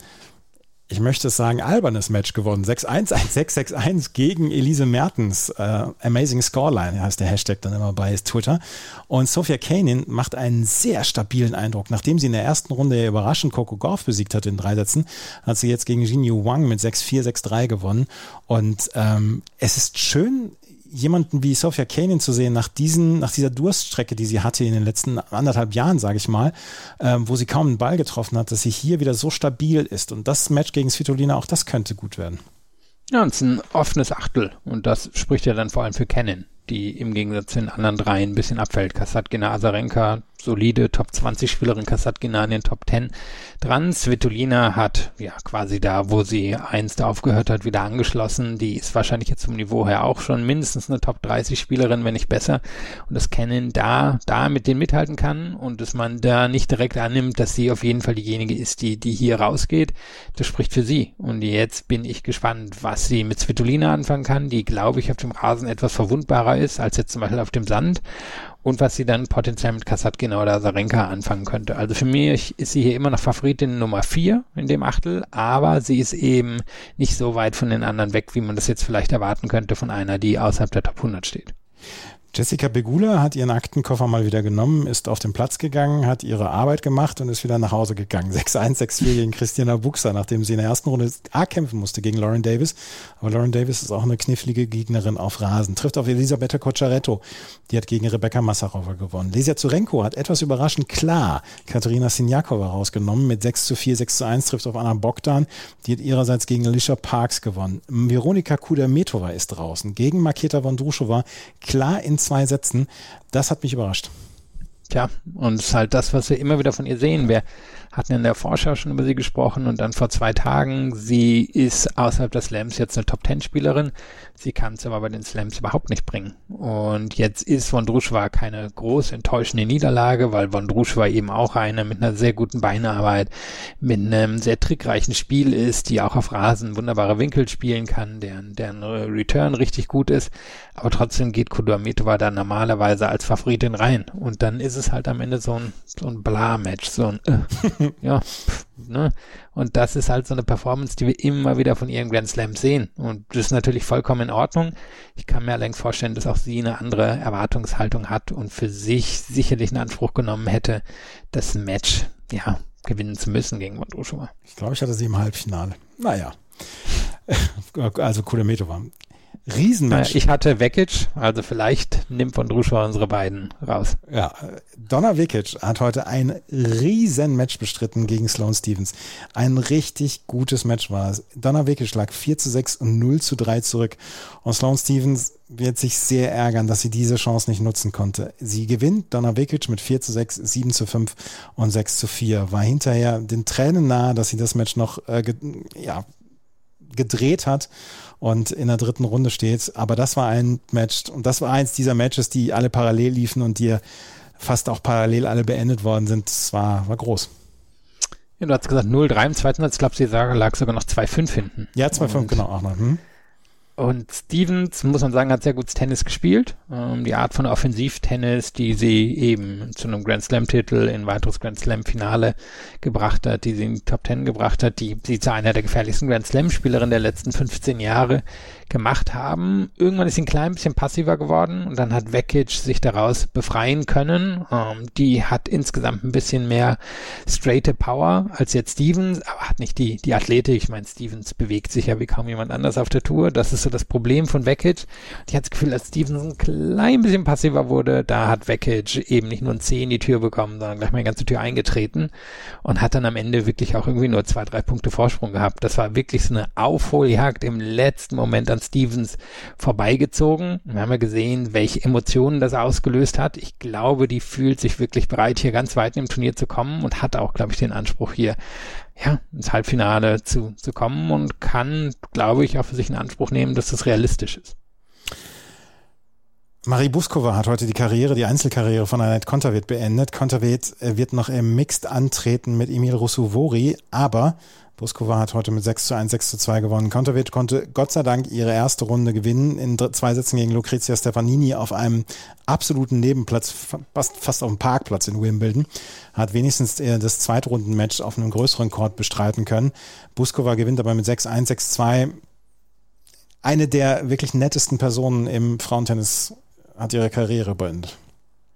S1: ich möchte es sagen, albernes Match gewonnen. 6-1, 1-6-6-1 gegen Elise Mertens. Äh, amazing Scoreline heißt der Hashtag dann immer bei Twitter. Und Sophia Kanin macht einen sehr stabilen Eindruck. Nachdem sie in der ersten Runde überraschend Coco Golf besiegt hat in drei Sätzen, hat sie jetzt gegen Jinyu Wang mit 6-4, 6-3 gewonnen. Und ähm, es ist schön, jemanden wie Sophia Kanin zu sehen, nach, diesen, nach dieser Durststrecke, die sie hatte in den letzten anderthalb Jahren, sage ich mal, ähm, wo sie kaum einen Ball getroffen hat, dass sie hier wieder so stabil ist. Und das Match gegen Svitolina, auch das könnte gut werden.
S2: Ja, und es ist ein offenes Achtel. Und das spricht ja dann vor allem für Cannon, die im Gegensatz zu den anderen dreien ein bisschen abfällt. Kasatkina, Azarenka, solide Top 20 Spielerin Kasatkina in den Top 10 dran. Svitolina hat ja quasi da, wo sie einst aufgehört hat, wieder angeschlossen. Die ist wahrscheinlich jetzt vom Niveau her auch schon mindestens eine Top 30 Spielerin, wenn nicht besser. Und das Kennen da, da mit denen mithalten kann und dass man da nicht direkt annimmt, dass sie auf jeden Fall diejenige ist, die, die hier rausgeht, das spricht für sie. Und jetzt bin ich gespannt, was sie mit Svitolina anfangen kann, die glaube ich auf dem Rasen etwas verwundbarer ist als jetzt zum Beispiel auf dem Sand und was sie dann potenziell mit Kasatkina oder Sarenka anfangen könnte. Also für mich ist sie hier immer noch Favoritin Nummer 4 in dem Achtel, aber sie ist eben nicht so weit von den anderen weg, wie man das jetzt vielleicht erwarten könnte von einer, die außerhalb der Top 100 steht.
S1: Jessica Begula hat ihren Aktenkoffer mal wieder genommen, ist auf den Platz gegangen, hat ihre Arbeit gemacht und ist wieder nach Hause gegangen. 6-1, 6-4 gegen Christina Buxer, nachdem sie in der ersten Runde A kämpfen musste gegen Lauren Davis. Aber Lauren Davis ist auch eine knifflige Gegnerin auf Rasen. Trifft auf Elisabetta Cocciaretto. Die hat gegen Rebecca Massarova gewonnen. Lesia Zurenko hat etwas überraschend klar Katharina Sinjakova rausgenommen mit 6 zu 4, 6 zu 1, trifft auf Anna Bogdan. Die hat ihrerseits gegen Alicia Parks gewonnen. Veronika Kudermetova ist draußen. Gegen Maketa Vondrushova klar in zwei Sätzen. Das hat mich überrascht.
S2: Tja, und es ist halt das, was wir immer wieder von ihr sehen. Wir hatten in der Vorschau schon über sie gesprochen und dann vor zwei Tagen, sie ist außerhalb des Slams jetzt eine Top-Ten-Spielerin. Sie kann es aber bei den Slams überhaupt nicht bringen. Und jetzt ist Vondrushova keine groß enttäuschende Niederlage, weil Vondrushova eben auch eine mit einer sehr guten Beinarbeit, mit einem sehr trickreichen Spiel ist, die auch auf Rasen wunderbare Winkel spielen kann, deren, deren Return richtig gut ist. Aber trotzdem geht Kudametova da normalerweise als Favoritin rein. Und dann ist es halt am Ende so ein, so ein Bla-Match, so ein, äh, ja, ne? Und das ist halt so eine Performance, die wir immer wieder von ihren Grand Slams sehen. Und das ist natürlich vollkommen in Ordnung. Ich kann mir allerdings vorstellen, dass auch sie eine andere Erwartungshaltung hat und für sich sicherlich einen Anspruch genommen hätte, das Match, ja, gewinnen zu müssen gegen Wondrushova.
S1: Ich glaube, ich hatte sie im Halbfinale. Naja. Also Kudametova. Riesenmatch.
S2: Ich hatte Vekic, also vielleicht nimmt von Druscha unsere beiden raus.
S1: Ja, Donna Vekic hat heute ein Riesenmatch bestritten gegen Sloane Stevens. Ein richtig gutes Match war es. Donna Vekic lag 4 zu 6 und 0 zu 3 zurück. Und Sloane Stevens wird sich sehr ärgern, dass sie diese Chance nicht nutzen konnte. Sie gewinnt Donna Vekic mit 4 zu 6, 7 zu 5 und 6 zu 4. War hinterher den Tränen nahe, dass sie das Match noch äh, ja, gedreht hat und in der dritten Runde steht. Aber das war ein Match und das war eins dieser Matches, die alle parallel liefen und die fast auch parallel alle beendet worden sind. Das war, war groß.
S2: Ja, du hast gesagt 0-3 im zweiten Satz. Ich glaube, sie lag sogar noch 2-5 hinten.
S1: Ja, 2-5, genau, auch noch. Hm?
S2: Und Stevens, muss man sagen, hat sehr gutes Tennis gespielt. Ähm, die Art von Offensivtennis, die sie eben zu einem Grand Slam-Titel in weiteres Grand Slam-Finale gebracht hat, die sie in die Top Ten gebracht hat, die sie zu einer der gefährlichsten Grand Slam-Spielerinnen der letzten 15 Jahre gemacht haben. Irgendwann ist sie ein klein bisschen passiver geworden und dann hat Vekic sich daraus befreien können. Ähm, die hat insgesamt ein bisschen mehr straighte Power als jetzt Stevens, aber hat nicht die, die Athletik. Ich meine, Stevens bewegt sich ja wie kaum jemand anders auf der Tour. Das ist so das Problem von Vekic. Ich hatte das Gefühl, als Stevens ein klein bisschen passiver wurde, da hat Vekic eben nicht nur ein C in die Tür bekommen, sondern gleich mal die ganze Tür eingetreten und hat dann am Ende wirklich auch irgendwie nur zwei, drei Punkte Vorsprung gehabt. Das war wirklich so eine Aufholjagd im letzten Moment an Stevens vorbeigezogen. Wir haben ja gesehen, welche Emotionen das ausgelöst hat. Ich glaube, die fühlt sich wirklich bereit, hier ganz weit im Turnier zu kommen und hat auch, glaube ich, den Anspruch hier ja, ins Halbfinale zu, zu kommen und kann, glaube ich, auch für sich in Anspruch nehmen, dass das realistisch ist.
S1: Marie Buskova hat heute die Karriere, die Einzelkarriere von Annette Konterweht beendet. Konterweht äh, wird noch im Mixed antreten mit Emil Russuvori, aber Buskova hat heute mit 6 zu 1, 6 zu 2 gewonnen. Konterweht konnte Gott sei Dank ihre erste Runde gewinnen in zwei Sätzen gegen Lucrezia Stefanini auf einem absoluten Nebenplatz, fast, fast auf dem Parkplatz in Wimbledon. Hat wenigstens äh, das Zweitrundenmatch auf einem größeren Court bestreiten können. Buskova gewinnt aber mit 6 1, 6 2. Eine der wirklich nettesten Personen im Frauentennis hat ihre Karriere beendet.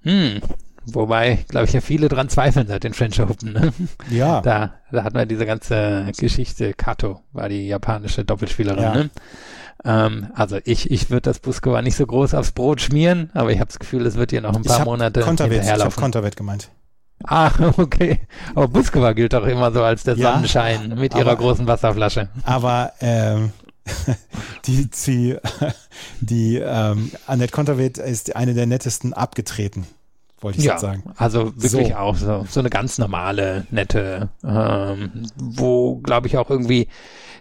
S2: Hm, Wobei, glaube ich, ja viele dran zweifeln seit den French Open. Ne?
S1: Ja.
S2: Da, da hatten wir diese ganze Geschichte. Kato war die japanische Doppelspielerin. Ja. Ne? Ähm, also ich, ich würde das Buskova nicht so groß aufs Brot schmieren, aber ich habe das Gefühl, es wird hier noch ein paar Monate
S1: Konterwett, hinterherlaufen. Ich habe Konterwett gemeint.
S2: Ah, okay. Aber Buskova gilt doch immer so als der ja, Sonnenschein mit ihrer großen Wasserflasche.
S1: Aber ähm, die, die, die ähm, Annette Konterwett ist eine der nettesten abgetreten wollte ich ja, sagen.
S2: Also wirklich so. auch so, so eine ganz normale, nette, ähm, wo, glaube ich, auch irgendwie,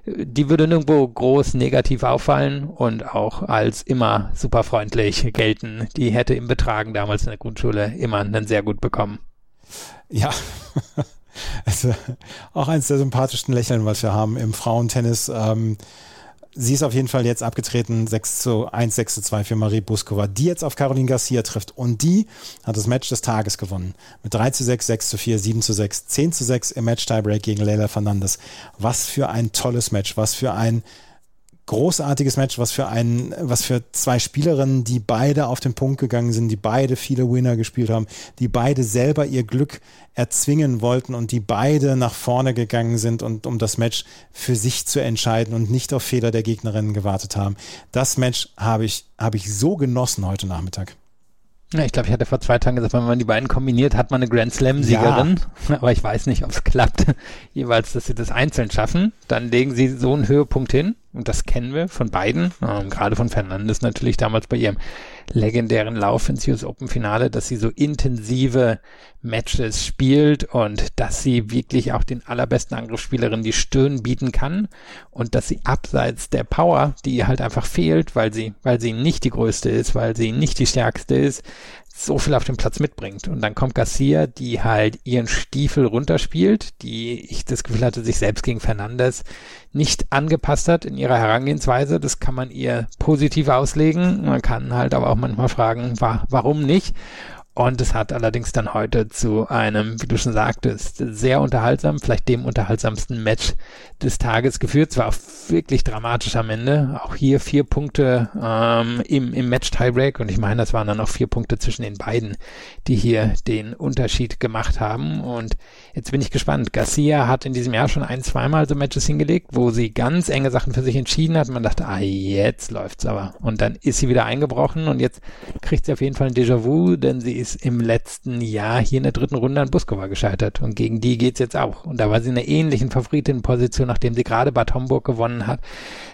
S2: die würde nirgendwo groß negativ auffallen und auch als immer super freundlich gelten. Die hätte im Betragen damals in der Grundschule immer einen sehr gut bekommen.
S1: Ja. also auch eines der sympathischsten Lächeln, was wir haben im Frauentennis. Ähm, sie ist auf jeden Fall jetzt abgetreten, 6 zu 1, 6 zu 2 für Marie Buskova, die jetzt auf Caroline Garcia trifft. Und die hat das Match des Tages gewonnen. Mit 3 zu 6, 6 zu 4, 7 zu 6, 10 zu 6 im Match-Tiebreak gegen Leila Fernandes. Was für ein tolles Match, was für ein großartiges Match, was für einen, was für zwei Spielerinnen, die beide auf den Punkt gegangen sind, die beide viele Winner gespielt haben, die beide selber ihr Glück erzwingen wollten und die beide nach vorne gegangen sind und um das Match für sich zu entscheiden und nicht auf Fehler der Gegnerinnen gewartet haben. Das Match habe ich, habe ich so genossen heute Nachmittag.
S2: Ja, ich glaube, ich hatte vor zwei Tagen gesagt, wenn man die beiden kombiniert, hat man eine Grand Slam-Siegerin. Ja. Aber ich weiß nicht, ob es klappt, jeweils, dass sie das einzeln schaffen. Dann legen sie so einen Höhepunkt hin. Und das kennen wir von beiden. Ähm, gerade von Fernandes natürlich damals bei ihrem legendären Lauf ins US Open Finale, dass sie so intensive Matches spielt und dass sie wirklich auch den allerbesten Angriffsspielerinnen die Stirn bieten kann und dass sie abseits der Power, die ihr halt einfach fehlt, weil sie, weil sie nicht die größte ist, weil sie nicht die stärkste ist, so viel auf dem Platz mitbringt. Und dann kommt Garcia, die halt ihren Stiefel runterspielt, die ich das Gefühl hatte, sich selbst gegen Fernandes nicht angepasst hat in ihrer Herangehensweise. Das kann man ihr positiv auslegen. Man kann halt aber auch manchmal fragen, wa warum nicht? Und es hat allerdings dann heute zu einem, wie du schon sagtest, sehr unterhaltsam, vielleicht dem unterhaltsamsten Match des Tages geführt. Es war wirklich dramatisch am Ende. Auch hier vier Punkte ähm, im, im Match-Tiebreak. Und ich meine, das waren dann auch vier Punkte zwischen den beiden, die hier den Unterschied gemacht haben. Und jetzt bin ich gespannt. Garcia hat in diesem Jahr schon ein, zweimal so Matches hingelegt, wo sie ganz enge Sachen für sich entschieden hat. Man dachte, ah, jetzt läuft's aber. Und dann ist sie wieder eingebrochen und jetzt kriegt sie auf jeden Fall ein Déjà-vu, denn sie ist im letzten Jahr hier in der dritten Runde an Buskova gescheitert und gegen die geht's jetzt auch. Und da war sie in einer ähnlichen Favoritenposition, nachdem sie gerade Bad Homburg gewonnen hat,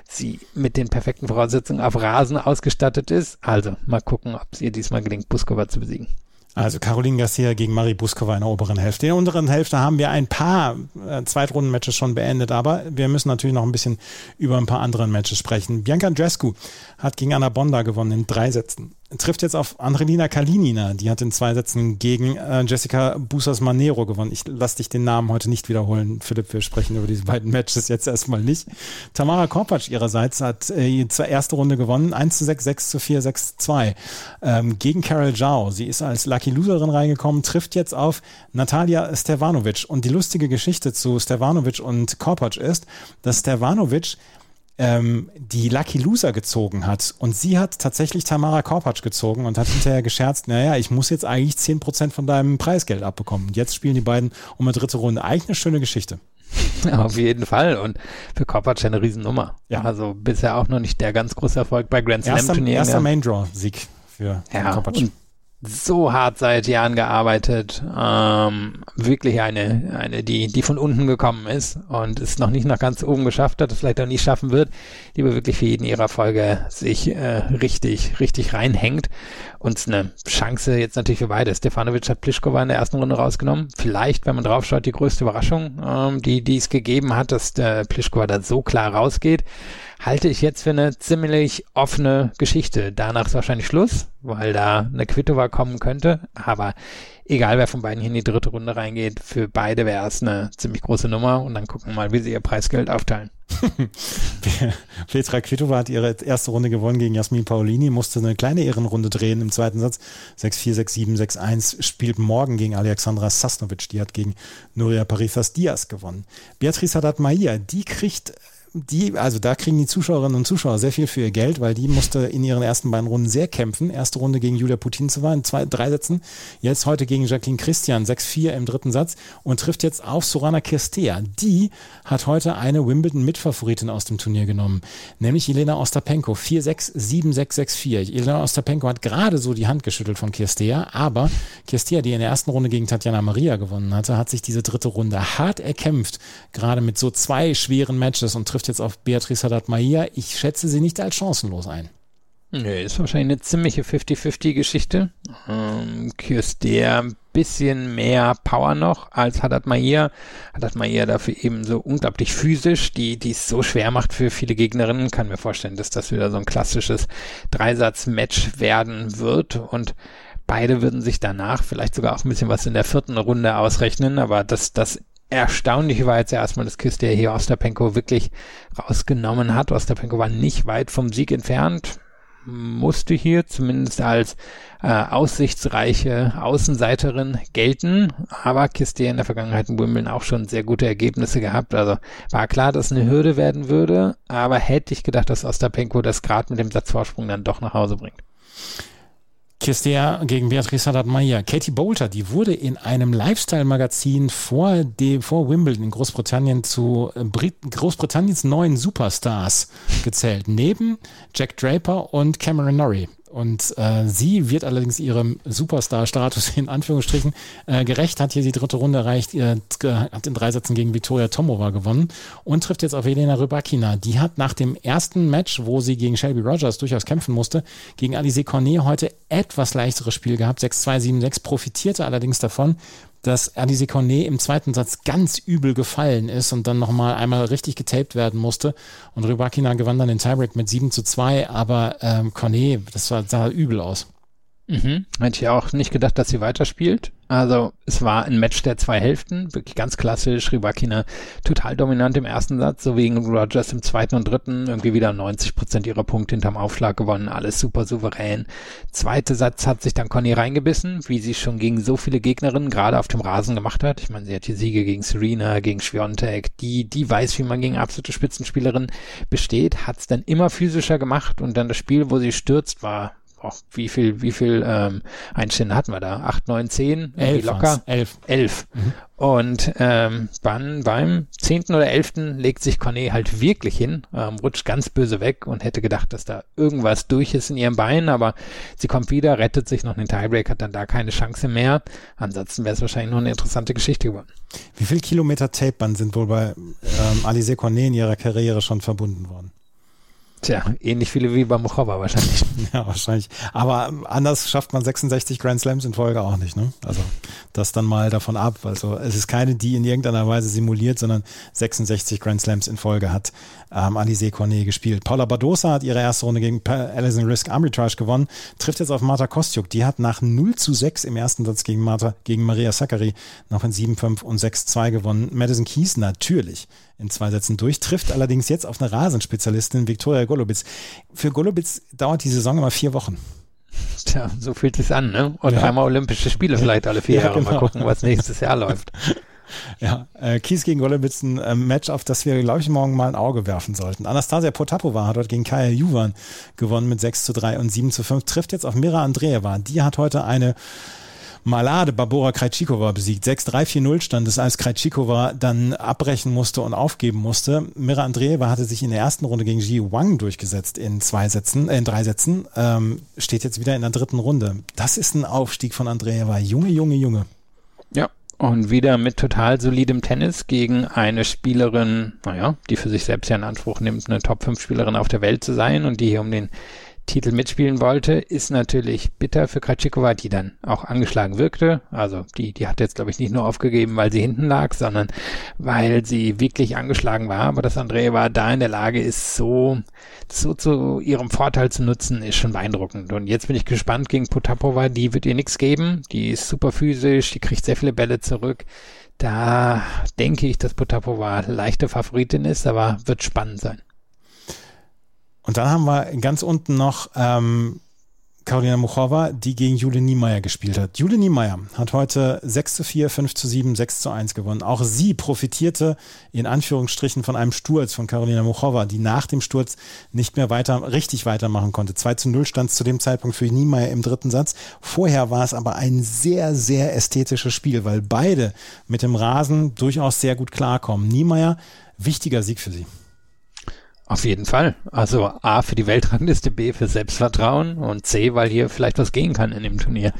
S2: sie mit den perfekten Voraussetzungen auf Rasen ausgestattet ist. Also mal gucken, ob es ihr diesmal gelingt, Buskova zu besiegen.
S1: Also Caroline Garcia gegen Marie Buskova in der oberen Hälfte. In der unteren Hälfte haben wir ein paar äh, Zweitrunden-Matches schon beendet, aber wir müssen natürlich noch ein bisschen über ein paar andere Matches sprechen. Bianca Andrescu hat gegen Anna Bonda gewonnen in drei Sätzen trifft jetzt auf Andrelina Kalinina, die hat in zwei Sätzen gegen äh, Jessica Busas Manero gewonnen. Ich lasse dich den Namen heute nicht wiederholen, Philipp, wir sprechen über diese beiden Matches jetzt erstmal nicht. Tamara Korpatsch ihrerseits hat äh, die erste Runde gewonnen, 1 zu 6, 6 zu 4, 6 zu 2 ähm, gegen Carol Zhao. Sie ist als Lucky Loserin reingekommen, trifft jetzt auf Natalia Stevanovic. Und die lustige Geschichte zu Stevanovic und Korpatsch ist, dass Stevanovic ähm, die Lucky Loser gezogen hat. Und sie hat tatsächlich Tamara Korpatsch gezogen und hat hinterher gescherzt, naja, ich muss jetzt eigentlich zehn Prozent von deinem Preisgeld abbekommen. Und jetzt spielen die beiden um eine dritte Runde. Eigentlich eine schöne Geschichte.
S2: Auf jeden Fall. Und für Korpatsch eine Riesennummer. Ja. Also bisher auch noch nicht der ganz große Erfolg bei Grand Slam Turnieren.
S1: Erster, erster Main Draw Sieg für ja, Korpatsch
S2: so hart seit Jahren gearbeitet. Ähm, wirklich eine, eine, die, die von unten gekommen ist und es noch nicht nach ganz oben geschafft hat, es vielleicht auch nie schaffen wird, die aber wirklich für jeden ihrer Folge sich äh, richtig, richtig reinhängt. Und eine Chance jetzt natürlich für beide. Stefanovic hat Pliskova in der ersten Runde rausgenommen. Vielleicht, wenn man draufschaut, die größte Überraschung, ähm, die, die es gegeben hat, dass der Pliskova da so klar rausgeht halte ich jetzt für eine ziemlich offene Geschichte. Danach ist wahrscheinlich Schluss, weil da eine Quitova kommen könnte. Aber egal, wer von beiden hier in die dritte Runde reingeht, für beide wäre es eine ziemlich große Nummer und dann gucken wir mal, wie sie ihr Preisgeld aufteilen.
S1: Petra Kvitova hat ihre erste Runde gewonnen gegen Jasmin Paolini, musste eine kleine Ehrenrunde drehen im zweiten Satz. 6-4, 6-7, 6-1, spielt morgen gegen Alexandra Sasnovic. Die hat gegen Nuria Parifas Diaz gewonnen. Beatrice Haddad-Maia, die kriegt die, also da kriegen die Zuschauerinnen und Zuschauer sehr viel für ihr Geld, weil die musste in ihren ersten beiden Runden sehr kämpfen. Erste Runde gegen Julia Putintseva in zwei, drei Sätzen. Jetzt heute gegen Jacqueline Christian 6-4 im dritten Satz und trifft jetzt auf Sorana Kirstea. Die hat heute eine Wimbledon-Mitfavoritin aus dem Turnier genommen, nämlich Elena Ostapenko. 4-6, 7-6, 6-4. Elena Ostapenko hat gerade so die Hand geschüttelt von Kirstea, aber Kirstea, die in der ersten Runde gegen Tatjana Maria gewonnen hatte, hat sich diese dritte Runde hart erkämpft, gerade mit so zwei schweren Matches und trifft jetzt auf Beatrice Haddad-Maia. Ich schätze sie nicht als chancenlos ein.
S2: Nee, ist wahrscheinlich eine ziemliche 50-50-Geschichte. Ähm, Kirstea ein bisschen mehr Power noch als Haddad Maia. Haddad Maia dafür eben so unglaublich physisch, die, die es so schwer macht für viele Gegnerinnen. Kann mir vorstellen, dass das wieder so ein klassisches Dreisatz-Match werden wird und beide würden sich danach vielleicht sogar auch ein bisschen was in der vierten Runde ausrechnen, aber dass das Erstaunlich war jetzt erstmal, dass Küste hier Ostapenko wirklich rausgenommen hat. Ostapenko war nicht weit vom Sieg entfernt. musste hier zumindest als äh, aussichtsreiche Außenseiterin gelten, aber Kiste in der Vergangenheit in Wimbledon auch schon sehr gute Ergebnisse gehabt. Also war klar, dass eine Hürde werden würde, aber hätte ich gedacht, dass Ostapenko das gerade mit dem Satzvorsprung dann doch nach Hause bringt.
S1: Kirstea gegen Beatrice Haddad-Maia. Katie Bolter, die wurde in einem Lifestyle-Magazin vor, vor Wimbledon in Großbritannien zu äh, Brit Großbritanniens neuen Superstars gezählt. Neben Jack Draper und Cameron Norrie. Und äh, sie wird allerdings ihrem Superstar-Status in Anführungsstrichen äh, gerecht, hat hier die dritte Runde erreicht, äh, hat in drei Sätzen gegen Viktoria Tomova gewonnen und trifft jetzt auf Elena Rybakina. Die hat nach dem ersten Match, wo sie gegen Shelby Rogers durchaus kämpfen musste, gegen Alice Cornet heute etwas leichteres Spiel gehabt, 6-2, 7-6, profitierte allerdings davon, dass Adi Cornet im zweiten Satz ganz übel gefallen ist und dann nochmal einmal richtig getaped werden musste. Und Rybakina gewann dann den Tiebreak mit 7 zu 2, aber ähm, Cornet, das sah, sah übel aus.
S2: Mhm. Hätte ich auch nicht gedacht, dass sie weiterspielt. Also es war ein Match der zwei Hälften, wirklich ganz klassisch. Rybakina total dominant im ersten Satz, so wegen Rogers im zweiten und dritten irgendwie wieder 90 Prozent ihrer Punkte hinterm Aufschlag gewonnen, alles super souverän. Zweiter Satz hat sich dann Conny reingebissen, wie sie schon gegen so viele Gegnerinnen gerade auf dem Rasen gemacht hat. Ich meine, sie hat hier Siege gegen Serena, gegen Schwiontek, die, die weiß, wie man gegen absolute Spitzenspielerinnen besteht, hat es dann immer physischer gemacht und dann das Spiel, wo sie stürzt, war oh, wie viel, wie viel ähm, Einstände hatten wir da? Acht, neun, zehn?
S1: Elf
S2: locker?
S1: Elf.
S2: Elf. Mhm. Und ähm, beim, beim zehnten oder elften legt sich Cornet halt wirklich hin, ähm, rutscht ganz böse weg und hätte gedacht, dass da irgendwas durch ist in ihrem Bein, aber sie kommt wieder, rettet sich noch den Tiebreak, hat dann da keine Chance mehr. Ansonsten wäre es wahrscheinlich noch eine interessante Geschichte geworden.
S1: Wie viel Kilometer Tapeband sind wohl bei ähm, Alice Cornet in ihrer Karriere schon verbunden worden?
S2: Tja, ähnlich viele wie bei Muchova wahrscheinlich.
S1: Ja, wahrscheinlich. Aber anders schafft man 66 Grand Slams in Folge auch nicht, ne? Also das dann mal davon ab. Also es ist keine, die in irgendeiner Weise simuliert, sondern 66 Grand Slams in Folge hat ähm, Alizé Cornet gespielt. Paula Badosa hat ihre erste Runde gegen Alison Risk Arbitrage gewonnen, trifft jetzt auf Marta Kostjuk. Die hat nach 0 zu 6 im ersten Satz gegen Marta, gegen Maria Sakkari noch in 7-5 und 6-2 gewonnen. Madison Keys natürlich in zwei Sätzen durch, trifft allerdings jetzt auf eine Rasenspezialistin Viktoria Golubitz. Für Golubitz dauert die Saison immer vier Wochen.
S2: Tja, so fühlt sich's an, ne? Und ja. einmal Olympische Spiele vielleicht alle vier ja, Jahre. Genau. Mal gucken, was nächstes Jahr läuft.
S1: Ja, äh, Kies gegen Golubitz ein äh, Match, auf das wir, glaube ich, morgen mal ein Auge werfen sollten. Anastasia Potapova hat heute gegen Kaya Juvan gewonnen mit 6 zu 3 und 7 zu 5, trifft jetzt auf Mira Andreeva. Die hat heute eine Malade Barbora Krejcikova besiegt. 6-3-4-0 stand es, als Krejcikova dann abbrechen musste und aufgeben musste. Mira Andreeva hatte sich in der ersten Runde gegen Ji Wang durchgesetzt in zwei Sätzen, äh, in drei Sätzen, ähm, steht jetzt wieder in der dritten Runde. Das ist ein Aufstieg von Andreeva. Junge, Junge, Junge.
S2: Ja, und wieder mit total solidem Tennis gegen eine Spielerin, naja, die für sich selbst ja in Anspruch nimmt, eine Top-5-Spielerin auf der Welt zu sein und die hier um den Titel mitspielen wollte, ist natürlich bitter für Kratschikova, die dann auch angeschlagen wirkte. Also die, die hat jetzt, glaube ich, nicht nur aufgegeben, weil sie hinten lag, sondern weil sie wirklich angeschlagen war. Aber dass Andrea da in der Lage ist, so, so zu ihrem Vorteil zu nutzen, ist schon beeindruckend. Und jetzt bin ich gespannt gegen Potapova, die wird ihr nichts geben. Die ist super physisch, die kriegt sehr viele Bälle zurück. Da denke ich, dass Potapova leichte Favoritin ist, aber wird spannend sein.
S1: Und dann haben wir ganz unten noch ähm, Karolina Muchova, die gegen Jule Niemeyer gespielt hat. Jule Niemeyer hat heute 6 zu 4, 5 zu 7, 6 zu 1 gewonnen. Auch sie profitierte in Anführungsstrichen von einem Sturz von Karolina Muchova, die nach dem Sturz nicht mehr weiter, richtig weitermachen konnte. 2 zu 0 stand es zu dem Zeitpunkt für Niemeyer im dritten Satz. Vorher war es aber ein sehr, sehr ästhetisches Spiel, weil beide mit dem Rasen durchaus sehr gut klarkommen. Niemeyer, wichtiger Sieg für sie.
S2: Auf jeden Fall. Also A für die Weltrangliste, B für Selbstvertrauen und C, weil hier vielleicht was gehen kann in dem Turnier.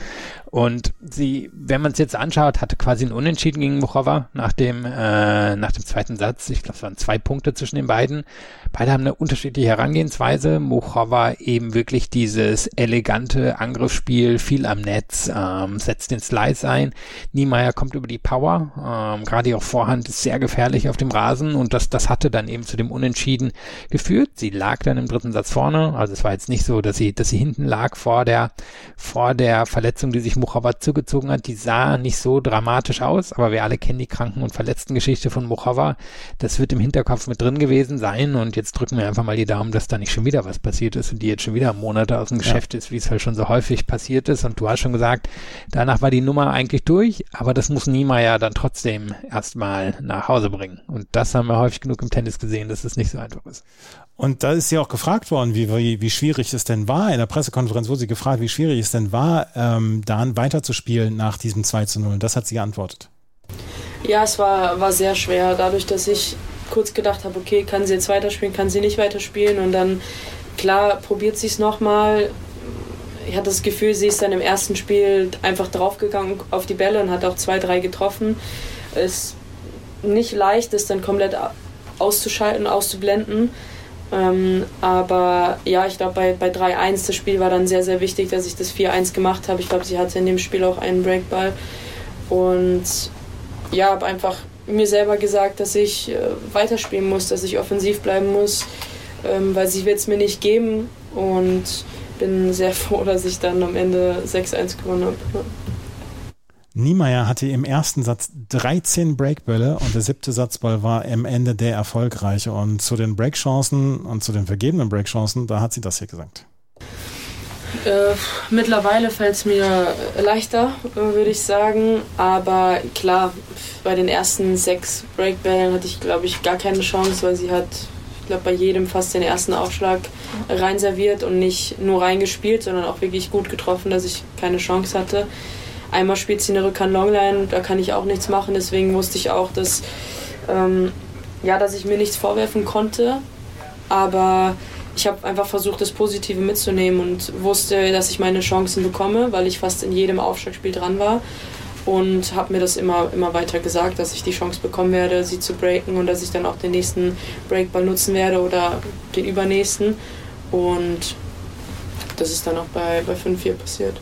S2: Und sie, wenn man es jetzt anschaut, hatte quasi ein Unentschieden gegen Muchova nach dem, äh, nach dem zweiten Satz. Ich glaube, es waren zwei Punkte zwischen den beiden. Beide haben eine unterschiedliche Herangehensweise. Muchova eben wirklich dieses elegante Angriffsspiel, viel am Netz, ähm, setzt den Slice ein. Niemeyer kommt über die Power. Ähm, Gerade ihre Vorhand ist sehr gefährlich auf dem Rasen und das, das hatte dann eben zu dem Unentschieden geführt. Sie lag dann im dritten Satz vorne. Also es war jetzt nicht so, dass sie, dass sie hinten lag vor der, vor der Verletzung, die sich Muchova zugezogen hat, die sah nicht so dramatisch aus, aber wir alle kennen die Kranken- und Verletzten-Geschichte von Muchova. Das wird im Hinterkopf mit drin gewesen sein und jetzt drücken wir einfach mal die Daumen, dass da nicht schon wieder was passiert ist und die jetzt schon wieder Monate aus dem Geschäft ja. ist, wie es halt schon so häufig passiert ist. Und du hast schon gesagt, danach war die Nummer eigentlich durch, aber das muss Niemeyer dann trotzdem erstmal nach Hause bringen. Und das haben wir häufig genug im Tennis gesehen, dass es nicht so einfach ist.
S1: Und da ist sie auch gefragt worden, wie, wie, wie schwierig es denn war. In der Pressekonferenz wurde sie gefragt, wie schwierig es denn war, ähm, dann weiterzuspielen nach diesem 2 zu 0. Und das hat sie geantwortet.
S4: Ja, es war, war sehr schwer, dadurch, dass ich kurz gedacht habe, okay, kann sie jetzt weiterspielen, kann sie nicht weiterspielen. Und dann, klar, probiert sie es nochmal. Ich hatte das Gefühl, sie ist dann im ersten Spiel einfach draufgegangen auf die Bälle und hat auch zwei, drei getroffen. Es ist nicht leicht, das dann komplett auszuschalten, auszublenden. Ähm, aber ja, ich glaube, bei, bei 3-1 das Spiel war dann sehr, sehr wichtig, dass ich das 4-1 gemacht habe. Ich glaube, sie hatte in dem Spiel auch einen Breakball. Und ja, habe einfach mir selber gesagt, dass ich äh, weiterspielen muss, dass ich offensiv bleiben muss, ähm, weil sie wird es mir nicht geben. Und bin sehr froh, dass ich dann am Ende 6-1 gewonnen habe.
S1: Niemeyer hatte im ersten Satz 13 Breakbälle und der siebte Satzball war am Ende der erfolgreiche. Und zu den Breakchancen und zu den vergebenen Breakchancen, da hat sie das hier gesagt.
S4: Äh, mittlerweile fällt es mir leichter, würde ich sagen. Aber klar, bei den ersten sechs Breakbällen hatte ich, glaube ich, gar keine Chance, weil sie hat, ich glaube, bei jedem fast den ersten Aufschlag reinserviert und nicht nur reingespielt, sondern auch wirklich gut getroffen, dass ich keine Chance hatte. Einmal spielt sie eine Rückhand Longline, da kann ich auch nichts machen. Deswegen wusste ich auch, dass, ähm, ja, dass ich mir nichts vorwerfen konnte. Aber ich habe einfach versucht, das Positive mitzunehmen und wusste, dass ich meine Chancen bekomme, weil ich fast in jedem Aufschlagspiel dran war. Und habe mir das immer, immer weiter gesagt, dass ich die Chance bekommen werde, sie zu breaken und dass ich dann auch den nächsten Breakball nutzen werde oder den übernächsten. Und das ist dann auch bei, bei 5-4 passiert.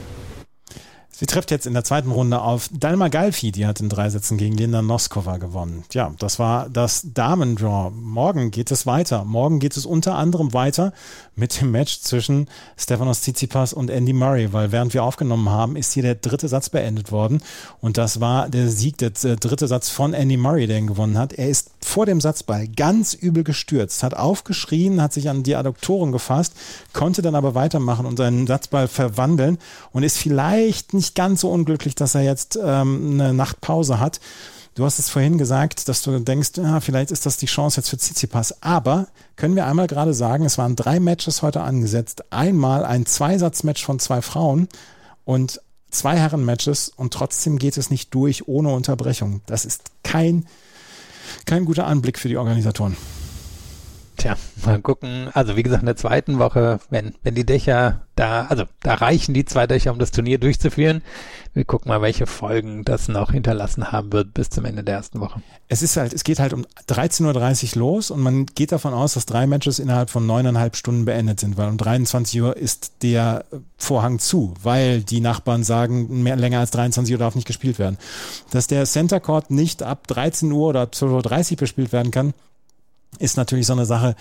S1: Sie trifft jetzt in der zweiten Runde auf Dalma Galfi, die hat in drei Sätzen gegen Linda Noskova gewonnen. Ja, das war das Damendraw. Morgen geht es weiter. Morgen geht es unter anderem weiter mit dem Match zwischen Stefanos Tsitsipas und Andy Murray, weil während wir aufgenommen haben, ist hier der dritte Satz beendet worden und das war der Sieg, der dritte Satz von Andy Murray, der ihn gewonnen hat. Er ist vor dem Satzball ganz übel gestürzt, hat aufgeschrien, hat sich an die Adduktoren gefasst, konnte dann aber weitermachen und seinen Satzball verwandeln und ist vielleicht nicht nicht ganz so unglücklich, dass er jetzt ähm, eine Nachtpause hat. Du hast es vorhin gesagt, dass du denkst, ja, vielleicht ist das die Chance jetzt für Tsitsipas. Aber können wir einmal gerade sagen, es waren drei Matches heute angesetzt. Einmal ein Zweisatzmatch von zwei Frauen und zwei Herrenmatches und trotzdem geht es nicht durch ohne Unterbrechung. Das ist kein, kein guter Anblick für die Organisatoren.
S2: Tja, mal gucken. Also wie gesagt, in der zweiten Woche, wenn, wenn die Dächer da, also da reichen die zwei Dächer, um das Turnier durchzuführen. Wir gucken mal, welche Folgen das noch hinterlassen haben wird bis zum Ende der ersten Woche.
S1: Es ist halt, es geht halt um 13.30 Uhr los und man geht davon aus, dass drei Matches innerhalb von neuneinhalb Stunden beendet sind, weil um 23 Uhr ist der Vorhang zu, weil die Nachbarn sagen, mehr, länger als 23 Uhr darf nicht gespielt werden. Dass der Center Court nicht ab 13 Uhr oder ab 12.30 Uhr bespielt werden kann, ist natürlich so eine Sache,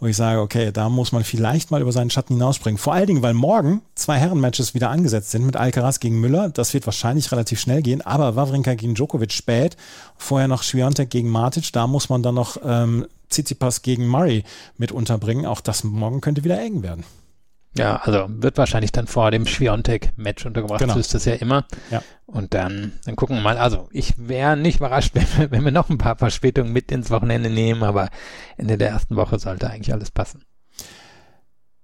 S1: wo ich sage, okay, da muss man vielleicht mal über seinen Schatten hinausspringen. Vor allen Dingen, weil morgen zwei Herrenmatches wieder angesetzt sind mit Alcaraz gegen Müller. Das wird wahrscheinlich relativ schnell gehen, aber Wawrinka gegen Djokovic spät. Vorher noch Schwiontek gegen Matic. Da muss man dann noch ähm, Tsitsipas gegen Murray mit unterbringen. Auch das morgen könnte wieder eng werden.
S2: Ja, also wird wahrscheinlich dann vor dem Schwiontek-Match untergebracht, genau. so ist das ja immer. Ja. Und dann, dann gucken wir mal. Also ich wäre nicht überrascht, wenn wir, wenn wir noch ein paar Verspätungen mit ins Wochenende nehmen, aber Ende der ersten Woche sollte eigentlich alles passen.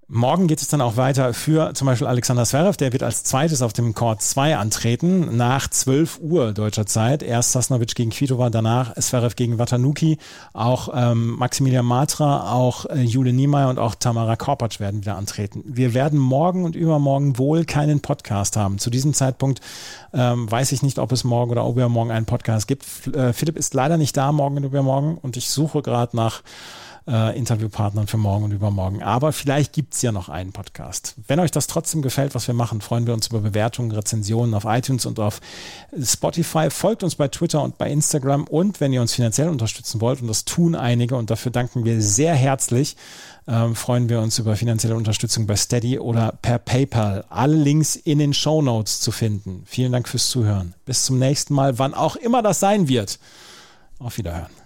S1: Morgen geht es dann auch weiter für zum Beispiel Alexander Zverev, der wird als zweites auf dem Court 2 antreten, nach 12 Uhr deutscher Zeit. Erst Sasnovic gegen Kvitova, danach Zverev gegen Watanuki, auch ähm, Maximilian Matra, auch äh, Jule Niemeyer und auch Tamara Korpatsch werden wieder antreten. Wir werden morgen und übermorgen wohl keinen Podcast haben. Zu diesem Zeitpunkt ähm, weiß ich nicht, ob es morgen oder übermorgen einen Podcast gibt. Äh, Philipp ist leider nicht da morgen und übermorgen und ich suche gerade nach äh, Interviewpartnern für morgen und übermorgen. Aber vielleicht gibt's ja noch einen Podcast. Wenn euch das trotzdem gefällt, was wir machen, freuen wir uns über Bewertungen, Rezensionen auf iTunes und auf Spotify. Folgt uns bei Twitter und bei Instagram. Und wenn ihr uns finanziell unterstützen wollt, und das tun einige, und dafür danken wir sehr herzlich, ähm, freuen wir uns über finanzielle Unterstützung bei Steady oder per PayPal. Alle Links in den Show Notes zu finden. Vielen Dank fürs Zuhören. Bis zum nächsten Mal, wann auch immer das sein wird. Auf Wiederhören.